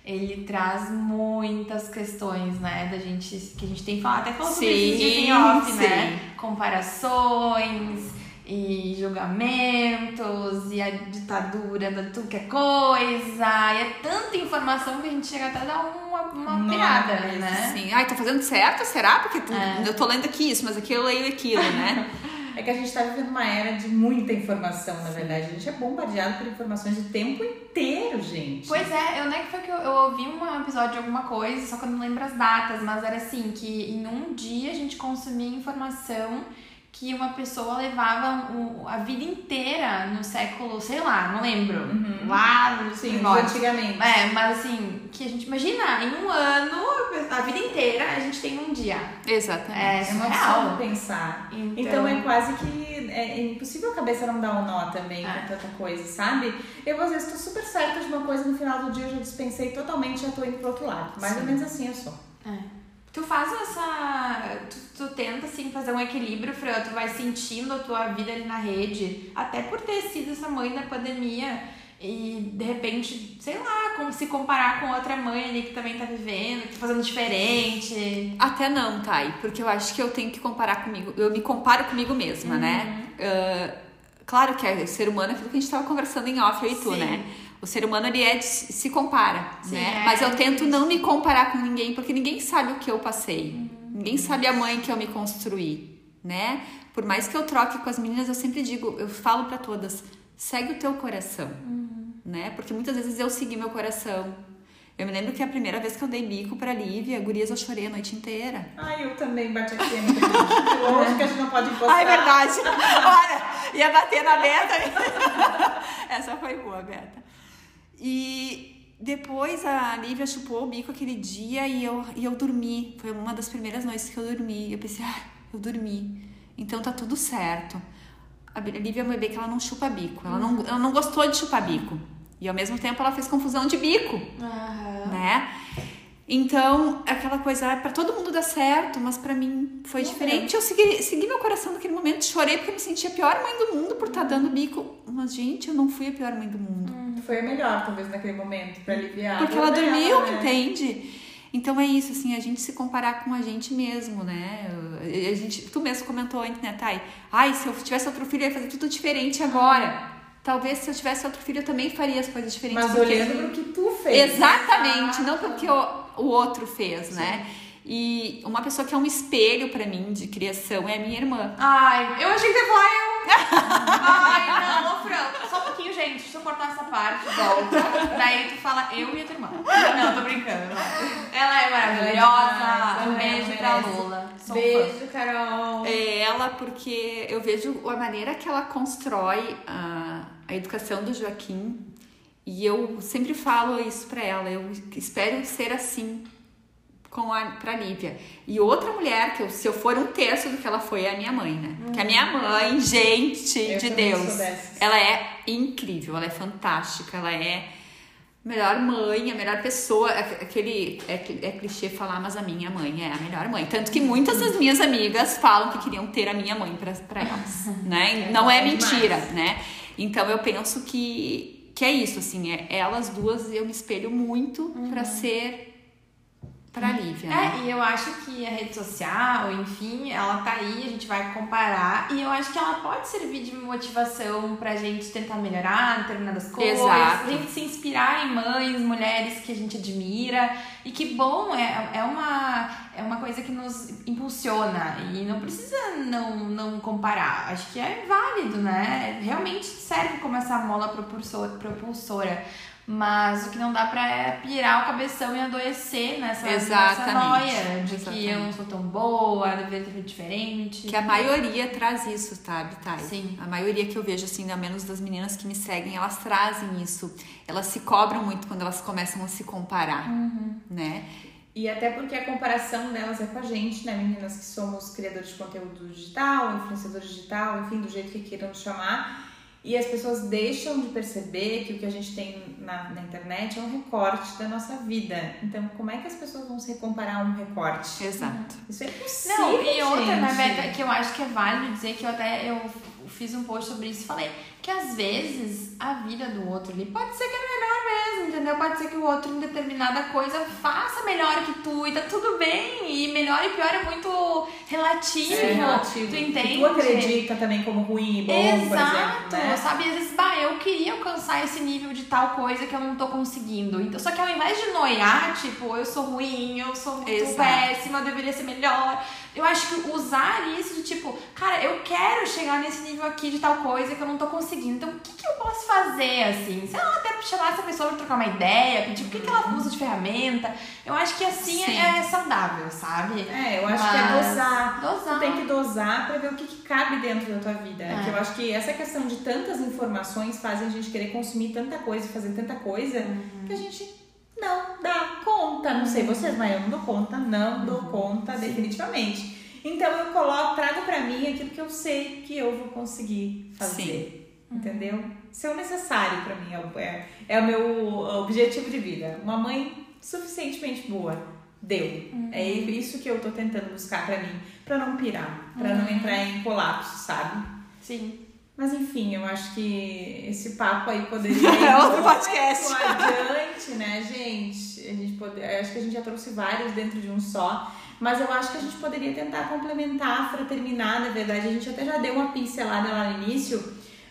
ele traz muitas questões, né, da gente, que a gente tem falado, até falou sobre em off, né? sim. né, comparações e julgamentos e a ditadura da tudo que é coisa, e é tanta informação que a gente chega até a dar uma, uma piada, né? Sim, ai, tô fazendo certo, será? Porque tu, é. eu tô lendo aqui isso, mas aqui eu leio aquilo, né? [LAUGHS] É que a gente está vivendo uma era de muita informação, na verdade. A gente é bombardeado por informações o tempo inteiro, gente. Pois é, eu nem foi que eu, eu, ouvi um episódio de alguma coisa, só que eu não lembro as datas, mas era assim, que em um dia a gente consumia informação que uma pessoa levava a vida inteira no século, sei lá, não lembro. Uhum. Lá no Sim, antigamente. É, mas assim, que a gente imagina, em um ano, a vida inteira, a gente tem um dia. Exatamente. É, é uma pensar. Então... então... é quase que é, é impossível a cabeça não dar um nó também é. com tanta coisa, sabe? Eu às vezes tô super certa de uma coisa no final do dia eu já dispensei totalmente e já tô indo pro outro lado. Mais Sim. ou menos assim eu sou. É. Tu faz essa. Tu, tu, tenta assim fazer um equilíbrio, Fran, tu vai sentindo a tua vida ali na rede, até por ter sido essa mãe da pandemia e de repente, sei lá, como se comparar com outra mãe ali que também tá vivendo, que tá fazendo diferente. Até não, Thay, porque eu acho que eu tenho que comparar comigo, eu me comparo comigo mesma, né? uhum. né? Uh, claro que é ser humano é aquilo que a gente tava conversando em off, eu e tu, Sim. né? O ser humano ele é de, se compara, Sim, né? É, Mas eu tento não me comparar com ninguém, porque ninguém sabe o que eu passei. Uhum. Ninguém sabe a mãe que eu me construí, né? Por mais que eu troque com as meninas, eu sempre digo, eu falo para todas, segue o teu coração, uhum. né? Porque muitas vezes eu segui meu coração. Eu me lembro que a primeira vez que eu dei bico pra Lívia, gurias, eu chorei a noite inteira. Ai, eu também bati aqui. Longe que a gente não pode encostar. Ai, verdade. Olha, ia bater na Beta. [LAUGHS] Essa foi boa, Beta. E depois a Lívia chupou o bico aquele dia e eu, e eu dormi. Foi uma das primeiras noites que eu dormi. Eu pensei, ah, eu dormi. Então tá tudo certo. A Lívia é uma bebê que ela não chupa bico. Ela não, ela não gostou de chupar bico. E ao mesmo tempo ela fez confusão de bico. Uhum. Né? Então, aquela coisa, ah, para todo mundo dá certo, mas para mim foi uhum. diferente. Eu segui, segui meu coração naquele momento, chorei porque me sentia a pior mãe do mundo por estar tá dando bico. Mas, gente, eu não fui a pior mãe do mundo. Uhum foi a melhor, talvez, naquele momento, para aliviar. Porque ela dormiu, né? entende? Então é isso, assim, a gente se comparar com a gente mesmo, né? A gente, tu mesmo comentou antes, né, Thay? Ai, se eu tivesse outro filho, eu ia fazer tudo diferente agora. Talvez se eu tivesse outro filho, eu também faria as coisas diferentes. Mas olhando pro que tu fez. Exatamente, não porque o, o outro fez, né? Sim. né? E uma pessoa que é um espelho para mim de criação é a minha irmã. Ai, eu achei que você ia falar eu. Ai, não, Fran. Só um pouquinho, gente. Deixa eu cortar essa parte. Volta. Daí tu fala eu e a tua irmã. Não, tô brincando. Ela é maravilhosa. É um beijo pra Lula. Sou beijo, fã. Carol. É ela porque eu vejo a maneira que ela constrói a, a educação do Joaquim. E eu sempre falo isso pra ela. Eu espero ser assim com a pra Lívia. E outra mulher, que eu, se eu for um terço do que ela foi, é a minha mãe, né? Hum. Que a minha mãe, gente eu de Deus, ela é incrível, ela é fantástica, ela é a melhor mãe, a melhor pessoa. Aquele é, é clichê falar, mas a minha mãe é a melhor mãe. Tanto que muitas das minhas amigas falam que queriam ter a minha mãe para elas, [LAUGHS] né? É, Não é mentira, né? Então eu penso que que é isso, assim, é elas duas eu me espelho muito uhum. para ser pra Lívia. Né? É, e eu acho que a rede social, enfim, ela tá aí, a gente vai comparar. E eu acho que ela pode servir de motivação pra gente tentar melhorar determinadas coisas. Exato. A gente se inspirar em mães, mulheres que a gente admira. E que bom, é, é, uma, é uma coisa que nos impulsiona. E não precisa não, não comparar. Acho que é válido, né? Realmente serve como essa mola propulsora. propulsora mas o que não dá pra é pirar o cabeção e adoecer nessa, nessa noia de Exatamente. que eu não sou tão boa, deveria ter feito diferente. Que a maioria traz isso, sabe, Thay? Sim. A maioria que eu vejo, assim, a menos das meninas que me seguem, elas trazem isso. Elas se cobram muito quando elas começam a se comparar, uhum. né? E até porque a comparação delas é com a gente, né, meninas que somos criadores de conteúdo digital, influenciadores digital, enfim, do jeito que queiram chamar. E as pessoas deixam de perceber que o que a gente tem na, na, internet é um recorte da nossa vida. Então, como é que as pessoas vão se comparar a um recorte? Exato. Isso é impossível. Não, e outra, na verdade, que eu acho que é válido dizer que eu até eu fiz um post sobre isso e falei que às vezes a vida do outro ali pode ser que é melhor mesmo, entendeu? Pode ser que o outro em determinada coisa faça melhor que tu e tá tudo bem. E melhor e pior é muito relativo. É relativo. Tu entende? Que tu acredita também como ruim e bom, Exato, por exemplo, né? sabe? Às vezes, bah, eu queria alcançar esse nível de tal coisa que eu não tô conseguindo. Então, só que ao invés de noiar, tipo, eu sou ruim, eu sou muito Exato. péssima, eu deveria ser melhor. Eu acho que usar isso de tipo, cara, eu quero chegar nesse nível aqui de tal coisa que eu não tô conseguindo. Então, o que, que eu posso fazer, assim? Sei lá, até chamar essa pessoa pra trocar uma ideia, pedir o que, que ela usa de ferramenta. Eu acho que assim Sim. é saudável, sabe? É, eu acho que é Mas- dosar. Dosar. Tu tem que dosar pra ver o que, que cabe dentro da tua vida. É. Que eu acho que essa questão de tantas informações fazem a gente querer consumir tanta coisa e fazer tanta coisa Uhum. que a gente não dá conta. Não sei vocês, mas eu não dou conta, não dou Uhum. conta definitivamente. Então eu coloco, trago pra mim aquilo que eu sei que eu vou conseguir fazer. Entendeu? Isso é o necessário pra mim, é é, é o meu objetivo de vida. Uma mãe suficientemente boa. Deu. É isso que eu tô tentando buscar pra mim, pra não pirar, pra não entrar em colapso, sabe? Sim. Mas enfim, eu acho que esse papo aí [LAUGHS] poderia ir É outro podcast. adiante, né, gente? A gente pode, acho que a gente já trouxe vários dentro de um só, mas eu acho que a gente poderia tentar complementar para terminar, na verdade, a gente até já deu uma pincelada lá no início,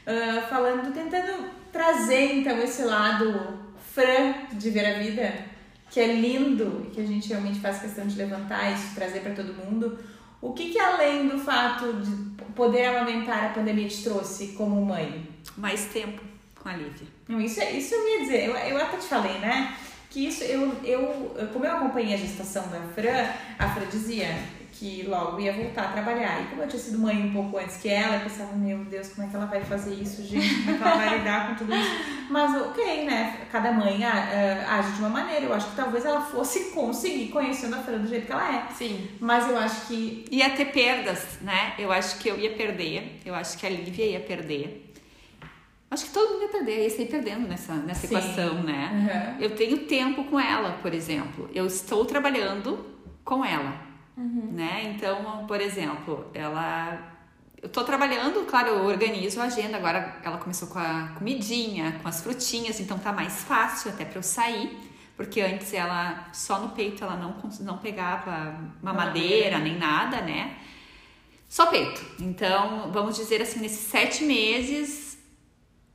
ah, falando, tentando trazer então esse lado franco de ver a vida, que é lindo e que a gente realmente faz questão de levantar isso, trazer para todo mundo. O que, que além do fato de poder amamentar a pandemia te trouxe como mãe? Mais tempo com a Lívia. Não, isso, é- isso eu ia dizer, eu, eu até te falei, né? Que isso, eu, eu, como eu acompanhei a gestação da Fran, a Fran dizia que logo ia voltar a trabalhar. E como eu tinha sido mãe um pouco antes que ela, eu pensava, meu Deus, como é que ela vai fazer isso, gente? Como é que ela vai lidar com tudo isso? Mas ok, né? Cada mãe ah, ah, age de uma maneira. Eu acho que talvez ela fosse [LAUGHS] conseguir conhecendo a Fran do jeito que ela é. Sim. Mas eu acho que Ia ter perdas, né? Eu acho que eu ia perder. Eu acho que a Lívia ia perder. Acho que todo mundo ia perder, ia sair perdendo nessa, nessa Sim. equação, né? Uhum. Eu tenho tempo com ela, por exemplo. Eu estou trabalhando com ela, né? Então, por exemplo, ela... Eu tô trabalhando, claro, eu organizo a agenda. Agora ela começou com a comidinha, com as frutinhas, então tá mais fácil até para eu sair. Porque antes ela, só no peito, ela não, não pegava mamadeira nem nada, né? Só peito. Então, vamos dizer assim, nesses sete meses,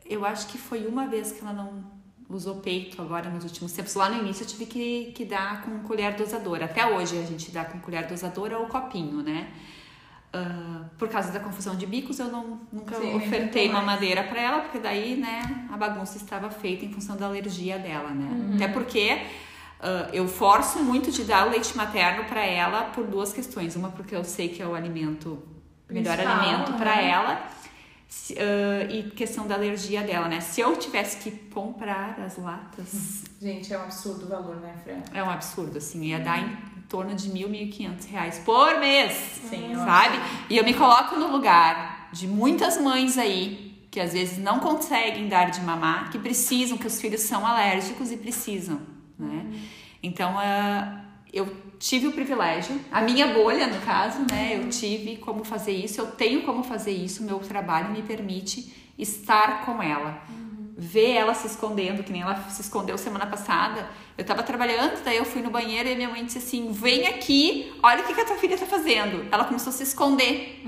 eu acho que foi uma vez que ela não usou peito agora nos últimos tempos. Lá no início eu tive que, que dar com colher dosadora. Até hoje a gente dá com colher dosadora ou copinho, né? Ah, por causa da confusão de bicos, eu não, nunca Sim, ofertei tentou mais. mamadeira para ela, porque daí, né, a bagunça estava feita em função da alergia dela, né? Até porque ah, eu forço muito de dar o leite materno para ela por duas questões. Uma, porque eu sei que é o alimento, o melhor Principal, alimento para né? ela. Se- ah, e questão da alergia dela, né? Se eu tivesse que comprar as latas, Gente, é um absurdo o valor, né, Fran? é um absurdo, assim, ia dar em torno de mil, mil e quinhentos reais por mês, Sim, sabe? E eu me coloco no lugar de muitas mães aí que às vezes não conseguem dar de mamar, que precisam, que os filhos são alérgicos e precisam, né? Então, ah, eu tive o privilégio, a minha bolha, no caso, né? Eu tive como fazer isso, eu tenho como fazer isso, meu trabalho me permite estar com ela. Ver ela se escondendo, que nem ela se escondeu semana passada. Eu tava trabalhando, daí eu fui no banheiro e minha mãe disse assim: vem aqui, olha o que, que a tua filha tá fazendo. Ela começou a se esconder.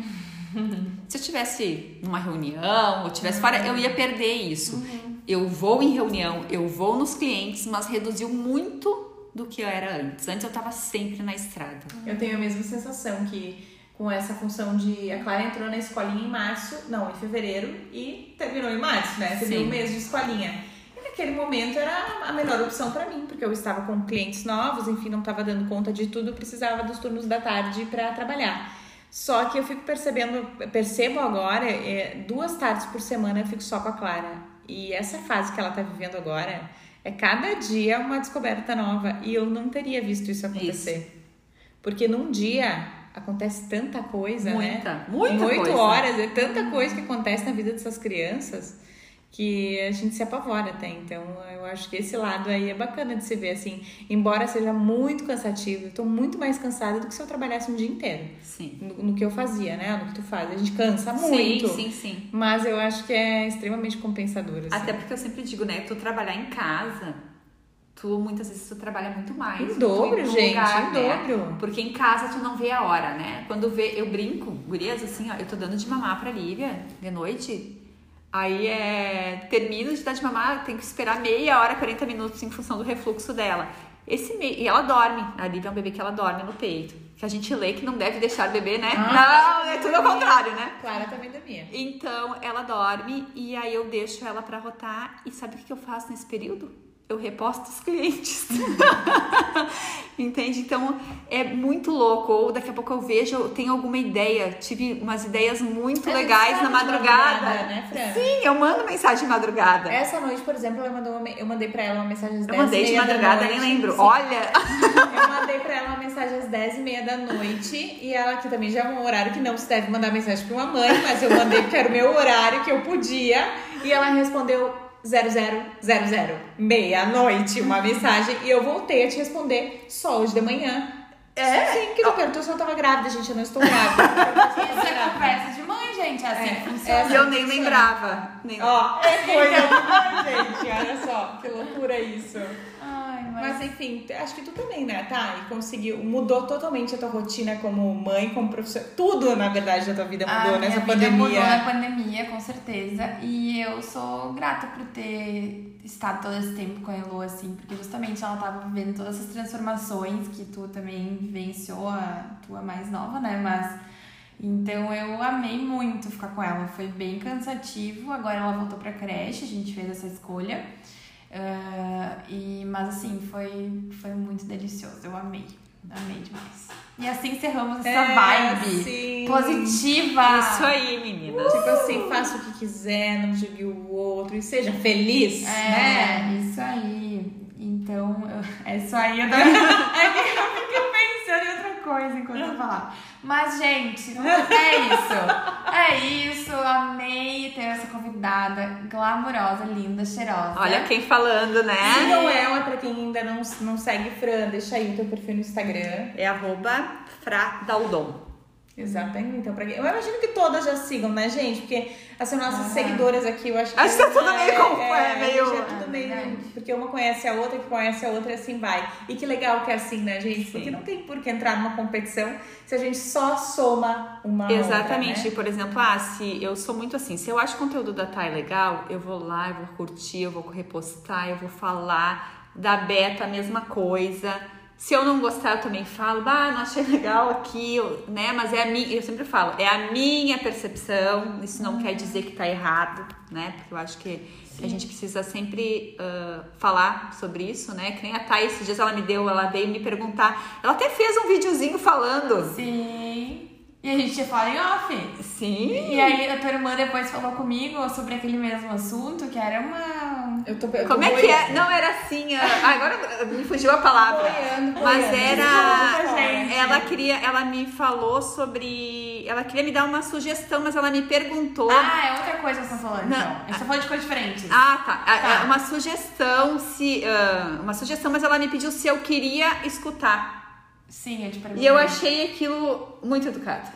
[LAUGHS] Se eu tivesse numa reunião ou tivesse fora, eu ia perder isso. Eu vou em reunião, eu vou nos clientes, mas reduziu muito do que eu era antes. Antes eu tava sempre na estrada. Eu tenho a mesma sensação que com essa função de a Clara entrou na escolinha em março, não, em fevereiro e terminou em março, né? Sim. um mês de escolinha. E naquele momento era a melhor opção pra mim, porque eu estava com clientes novos, enfim, não estava dando conta de tudo, precisava dos turnos da tarde pra trabalhar. Só que eu fico percebendo, percebo agora, é, duas tardes por semana eu fico só com a Clara. E essa fase que ela tá vivendo agora É cada dia uma descoberta nova. E eu não teria visto isso acontecer. Porque num dia acontece tanta coisa, Muita, né? muita Em oito horas é tanta coisa que acontece na vida dessas crianças que a gente se apavora até. Então, eu acho que esse lado aí é bacana de se ver assim. Embora seja muito cansativo, eu tô muito mais cansada do que se eu trabalhasse um dia inteiro. Sim. No, no que eu fazia, né? No que tu faz. A gente cansa muito. Sim, sim, sim. Mas eu acho que é extremamente compensador. Assim. Até porque eu sempre digo, né? Tu trabalhar em casa, tu muitas vezes tu trabalha muito mais. Em dobro, pro gente, lugar, em né? dobro. Porque em casa tu não vê a hora, né? Quando vê, eu brinco, gurias, assim, ó, eu tô dando de mamar pra Lívia de noite. Aí é. Termino de dar de mamar, tem que esperar meia hora, 40 minutos em função do refluxo dela. Esse. E ela dorme. A Lívia é um bebê que ela dorme no peito. Que a gente lê que não deve deixar bebê, né? Ah, não, é tudo ao contrário, né? Clara também da minha. Então ela dorme e aí eu deixo ela pra rotar. E sabe o que eu faço nesse período? Eu reposto os clientes. [LAUGHS] Entende? Então é muito louco. Ou daqui a pouco eu vejo, eu tenho alguma ideia. Tive umas ideias muito É, legais na madrugada. madrugada, né, Fran? Sim, eu mando mensagem de madrugada. Essa noite, por exemplo, mandou uma eu mandei pra ela uma mensagem às 10 eu mandei de madrugada, nem lembro. Sim. Olha, [LAUGHS] Eu mandei pra ela uma mensagem às 10 e meia da noite e ela que também já é um horário que não se deve mandar mensagem pra uma mãe, mas eu mandei porque era o meu horário que eu podia e ela respondeu 0000, meia-noite, uma mensagem e eu voltei a te responder só hoje de manhã. É? Sim, que eu perguntou se eu tava grávida, gente, eu não estou grávida. [LAUGHS] Isso é conversa de mãe, gente. É assim É, que funciona. é e eu nem lembrava. Nem... Ó, é coisa [LAUGHS] demais, gente, olha só, que loucura isso. Mas... Mas enfim, acho que tu também, né, tá? E conseguiu, mudou totalmente a tua rotina como mãe, como professora. Tudo, na verdade, da tua vida mudou a nessa minha vida mudou pandemia. na pandemia, com certeza. E eu sou grata por ter estado todo esse tempo com a Elo, assim, porque justamente ela tava vivendo todas essas transformações que tu também vivenciou, a tua mais nova, né? Mas. Então eu amei muito ficar com ela. Foi bem cansativo. Agora ela voltou pra creche, a gente fez essa escolha. Ah, e, mas assim, foi, foi muito delicioso. Eu amei. Amei demais. E assim encerramos essa É, vibe sim. positiva. Isso aí, meninas. Tipo assim, faça o que quiser, não julgue o outro e seja feliz, É, né? isso aí. Então, eu- é isso aí. Eu, tô... [LAUGHS] é que eu fiquei pensando coisa enquanto eu falava. [LAUGHS] Mas, gente, é isso. É isso. Amei ter essa convidada glamurosa, linda, cheirosa. Olha quem falando, né? Sigam ela, pra quem ainda não, não segue Fran, deixa aí o teu perfil no Instagram. É arroba Fradaldon. Exatamente. Então, pra. Eu imagino que todas já sigam, né, gente? Porque as nossas Ah. seguidoras aqui, eu acho que. Acho que tá tudo meio com- é, é, meio- é tudo É meio. verdade. Porque uma conhece a outra, que conhece a outra e assim vai. E que legal que é assim, né, gente? Sim. Porque não tem por que entrar numa competição se a gente só soma uma. Exatamente. Outra, né? Por exemplo, ah, se eu sou muito assim, se eu acho o conteúdo da Thay legal, eu vou lá, eu vou curtir, eu vou repostar, eu vou falar. Da Beta, a mesma coisa. Se eu não gostar, eu também falo, bah, não achei legal aqui, né? Mas é a minha, eu sempre falo, é a minha percepção, isso não quer dizer que tá errado, né? Porque eu acho que a gente precisa sempre ah, falar sobre isso, né? Que nem a Thay, esses dias ela me deu, ela veio me perguntar, ela até fez um videozinho falando. Sim. E a gente ia falar em off. Sim. E aí a tua irmã depois falou comigo sobre aquele mesmo assunto, que era uma. Eu tô, eu tô Como é que é? Não era assim. Agora me fugiu a palavra. Boiando, Mas boiando. era. Ela queria. Ela me falou sobre. Ela queria me dar uma sugestão, mas ela me perguntou. Ah, é outra coisa que você tá falando, Não. então. Gente tá falando de coisas diferentes. Ah, tá. Ah, Tá. é Uma sugestão, se. ah, uma sugestão, mas ela me pediu se eu queria escutar. Sim, eu te perguntei. E eu achei aquilo muito educado.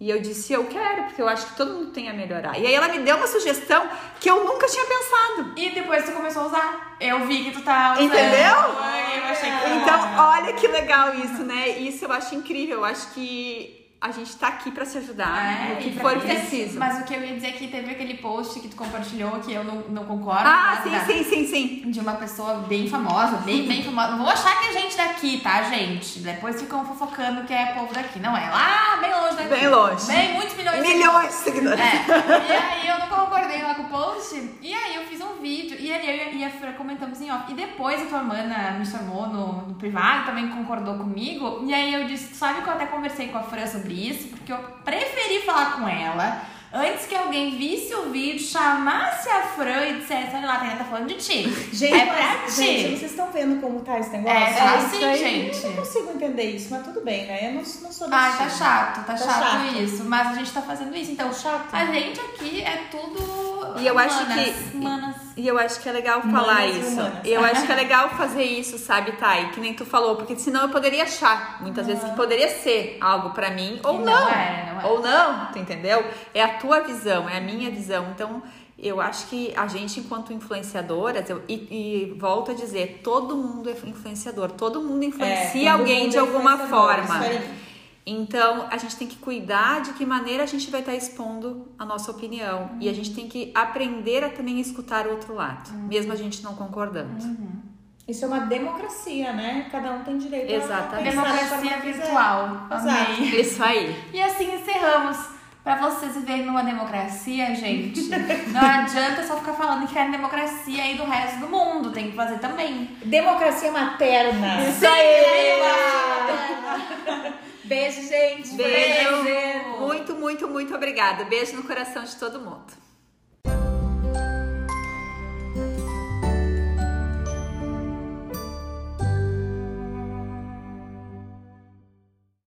E eu disse, eu quero, porque eu acho que todo mundo tem a melhorar. E aí ela me deu uma sugestão que eu nunca tinha pensado. E depois tu começou a usar. Eu vi que tu tá usando. Entendeu? Ai, Eu achei que Então, olha que legal isso, né? Isso eu acho incrível. Eu acho que a gente tá aqui pra se ajudar É, no que for preciso. Mas o que eu ia dizer é que teve aquele post que tu compartilhou que eu não, não concordo. Ah, né, sim, sim, sim, sim. De uma pessoa bem famosa, bem, bem famosa. Não vou achar que é gente daqui, tá, gente? Depois ficam fofocando que é povo daqui. Não é lá, bem longe daqui. Bem longe. Bem, muitos milhões Milhões de seguidores. É, e aí eu não concordei lá com o post, e aí eu fiz um vídeo, e ali eu e a Fran comentamos em off. E depois a tua mana me chamou no, no privado, também concordou comigo, e aí eu disse, sabe que eu até conversei com a Fran sobre isso, porque eu preferi falar com ela Antes que alguém visse o vídeo, chamasse a Fran e dissesse, olha lá, a Tainá tá falando de ti. Gente, é pra mas, ti. gente, vocês estão vendo como tá esse negócio? É, tá isso assim, aí, gente. Eu não consigo entender isso, mas tudo bem, né? Eu não, não sou desse Ai, tá chato, tá, Tá chato, chato. isso. Mas a gente tá fazendo isso. Então, Chato. a gente aqui é tudo. E eu acho que- Humanas. E eu acho que é legal Humanas falar e isso. humanas. Eu acho que é [LAUGHS] legal fazer isso, sabe, Thay? Que nem tu falou, porque senão eu poderia achar muitas vezes que poderia ser algo pra mim ou não. não é, não é. Ou não, tu entendeu? É a tua visão, é a minha visão. Então, eu acho que a gente, enquanto influenciadoras, eu- e, e volto a dizer, todo mundo é influenciador, todo mundo influencia todo alguém mundo de é alguma forma. isso aí. Então, a gente tem que cuidar de que maneira a gente vai estar expondo a nossa opinião. E a gente tem que aprender a também escutar o outro lado, mesmo a gente não concordando. Isso é uma democracia, né? Cada um tem direito Exatamente. a pensar Democracia virtual. Exato. Isso aí. E assim encerramos. Pra vocês viverem numa democracia, gente, não adianta só ficar falando que quer democracia aí do resto do mundo. Tem que fazer também. Democracia materna. Isso aí! Beijo, gente. Beijo. Muito, muito, muito obrigada. Beijo no coração de todo mundo.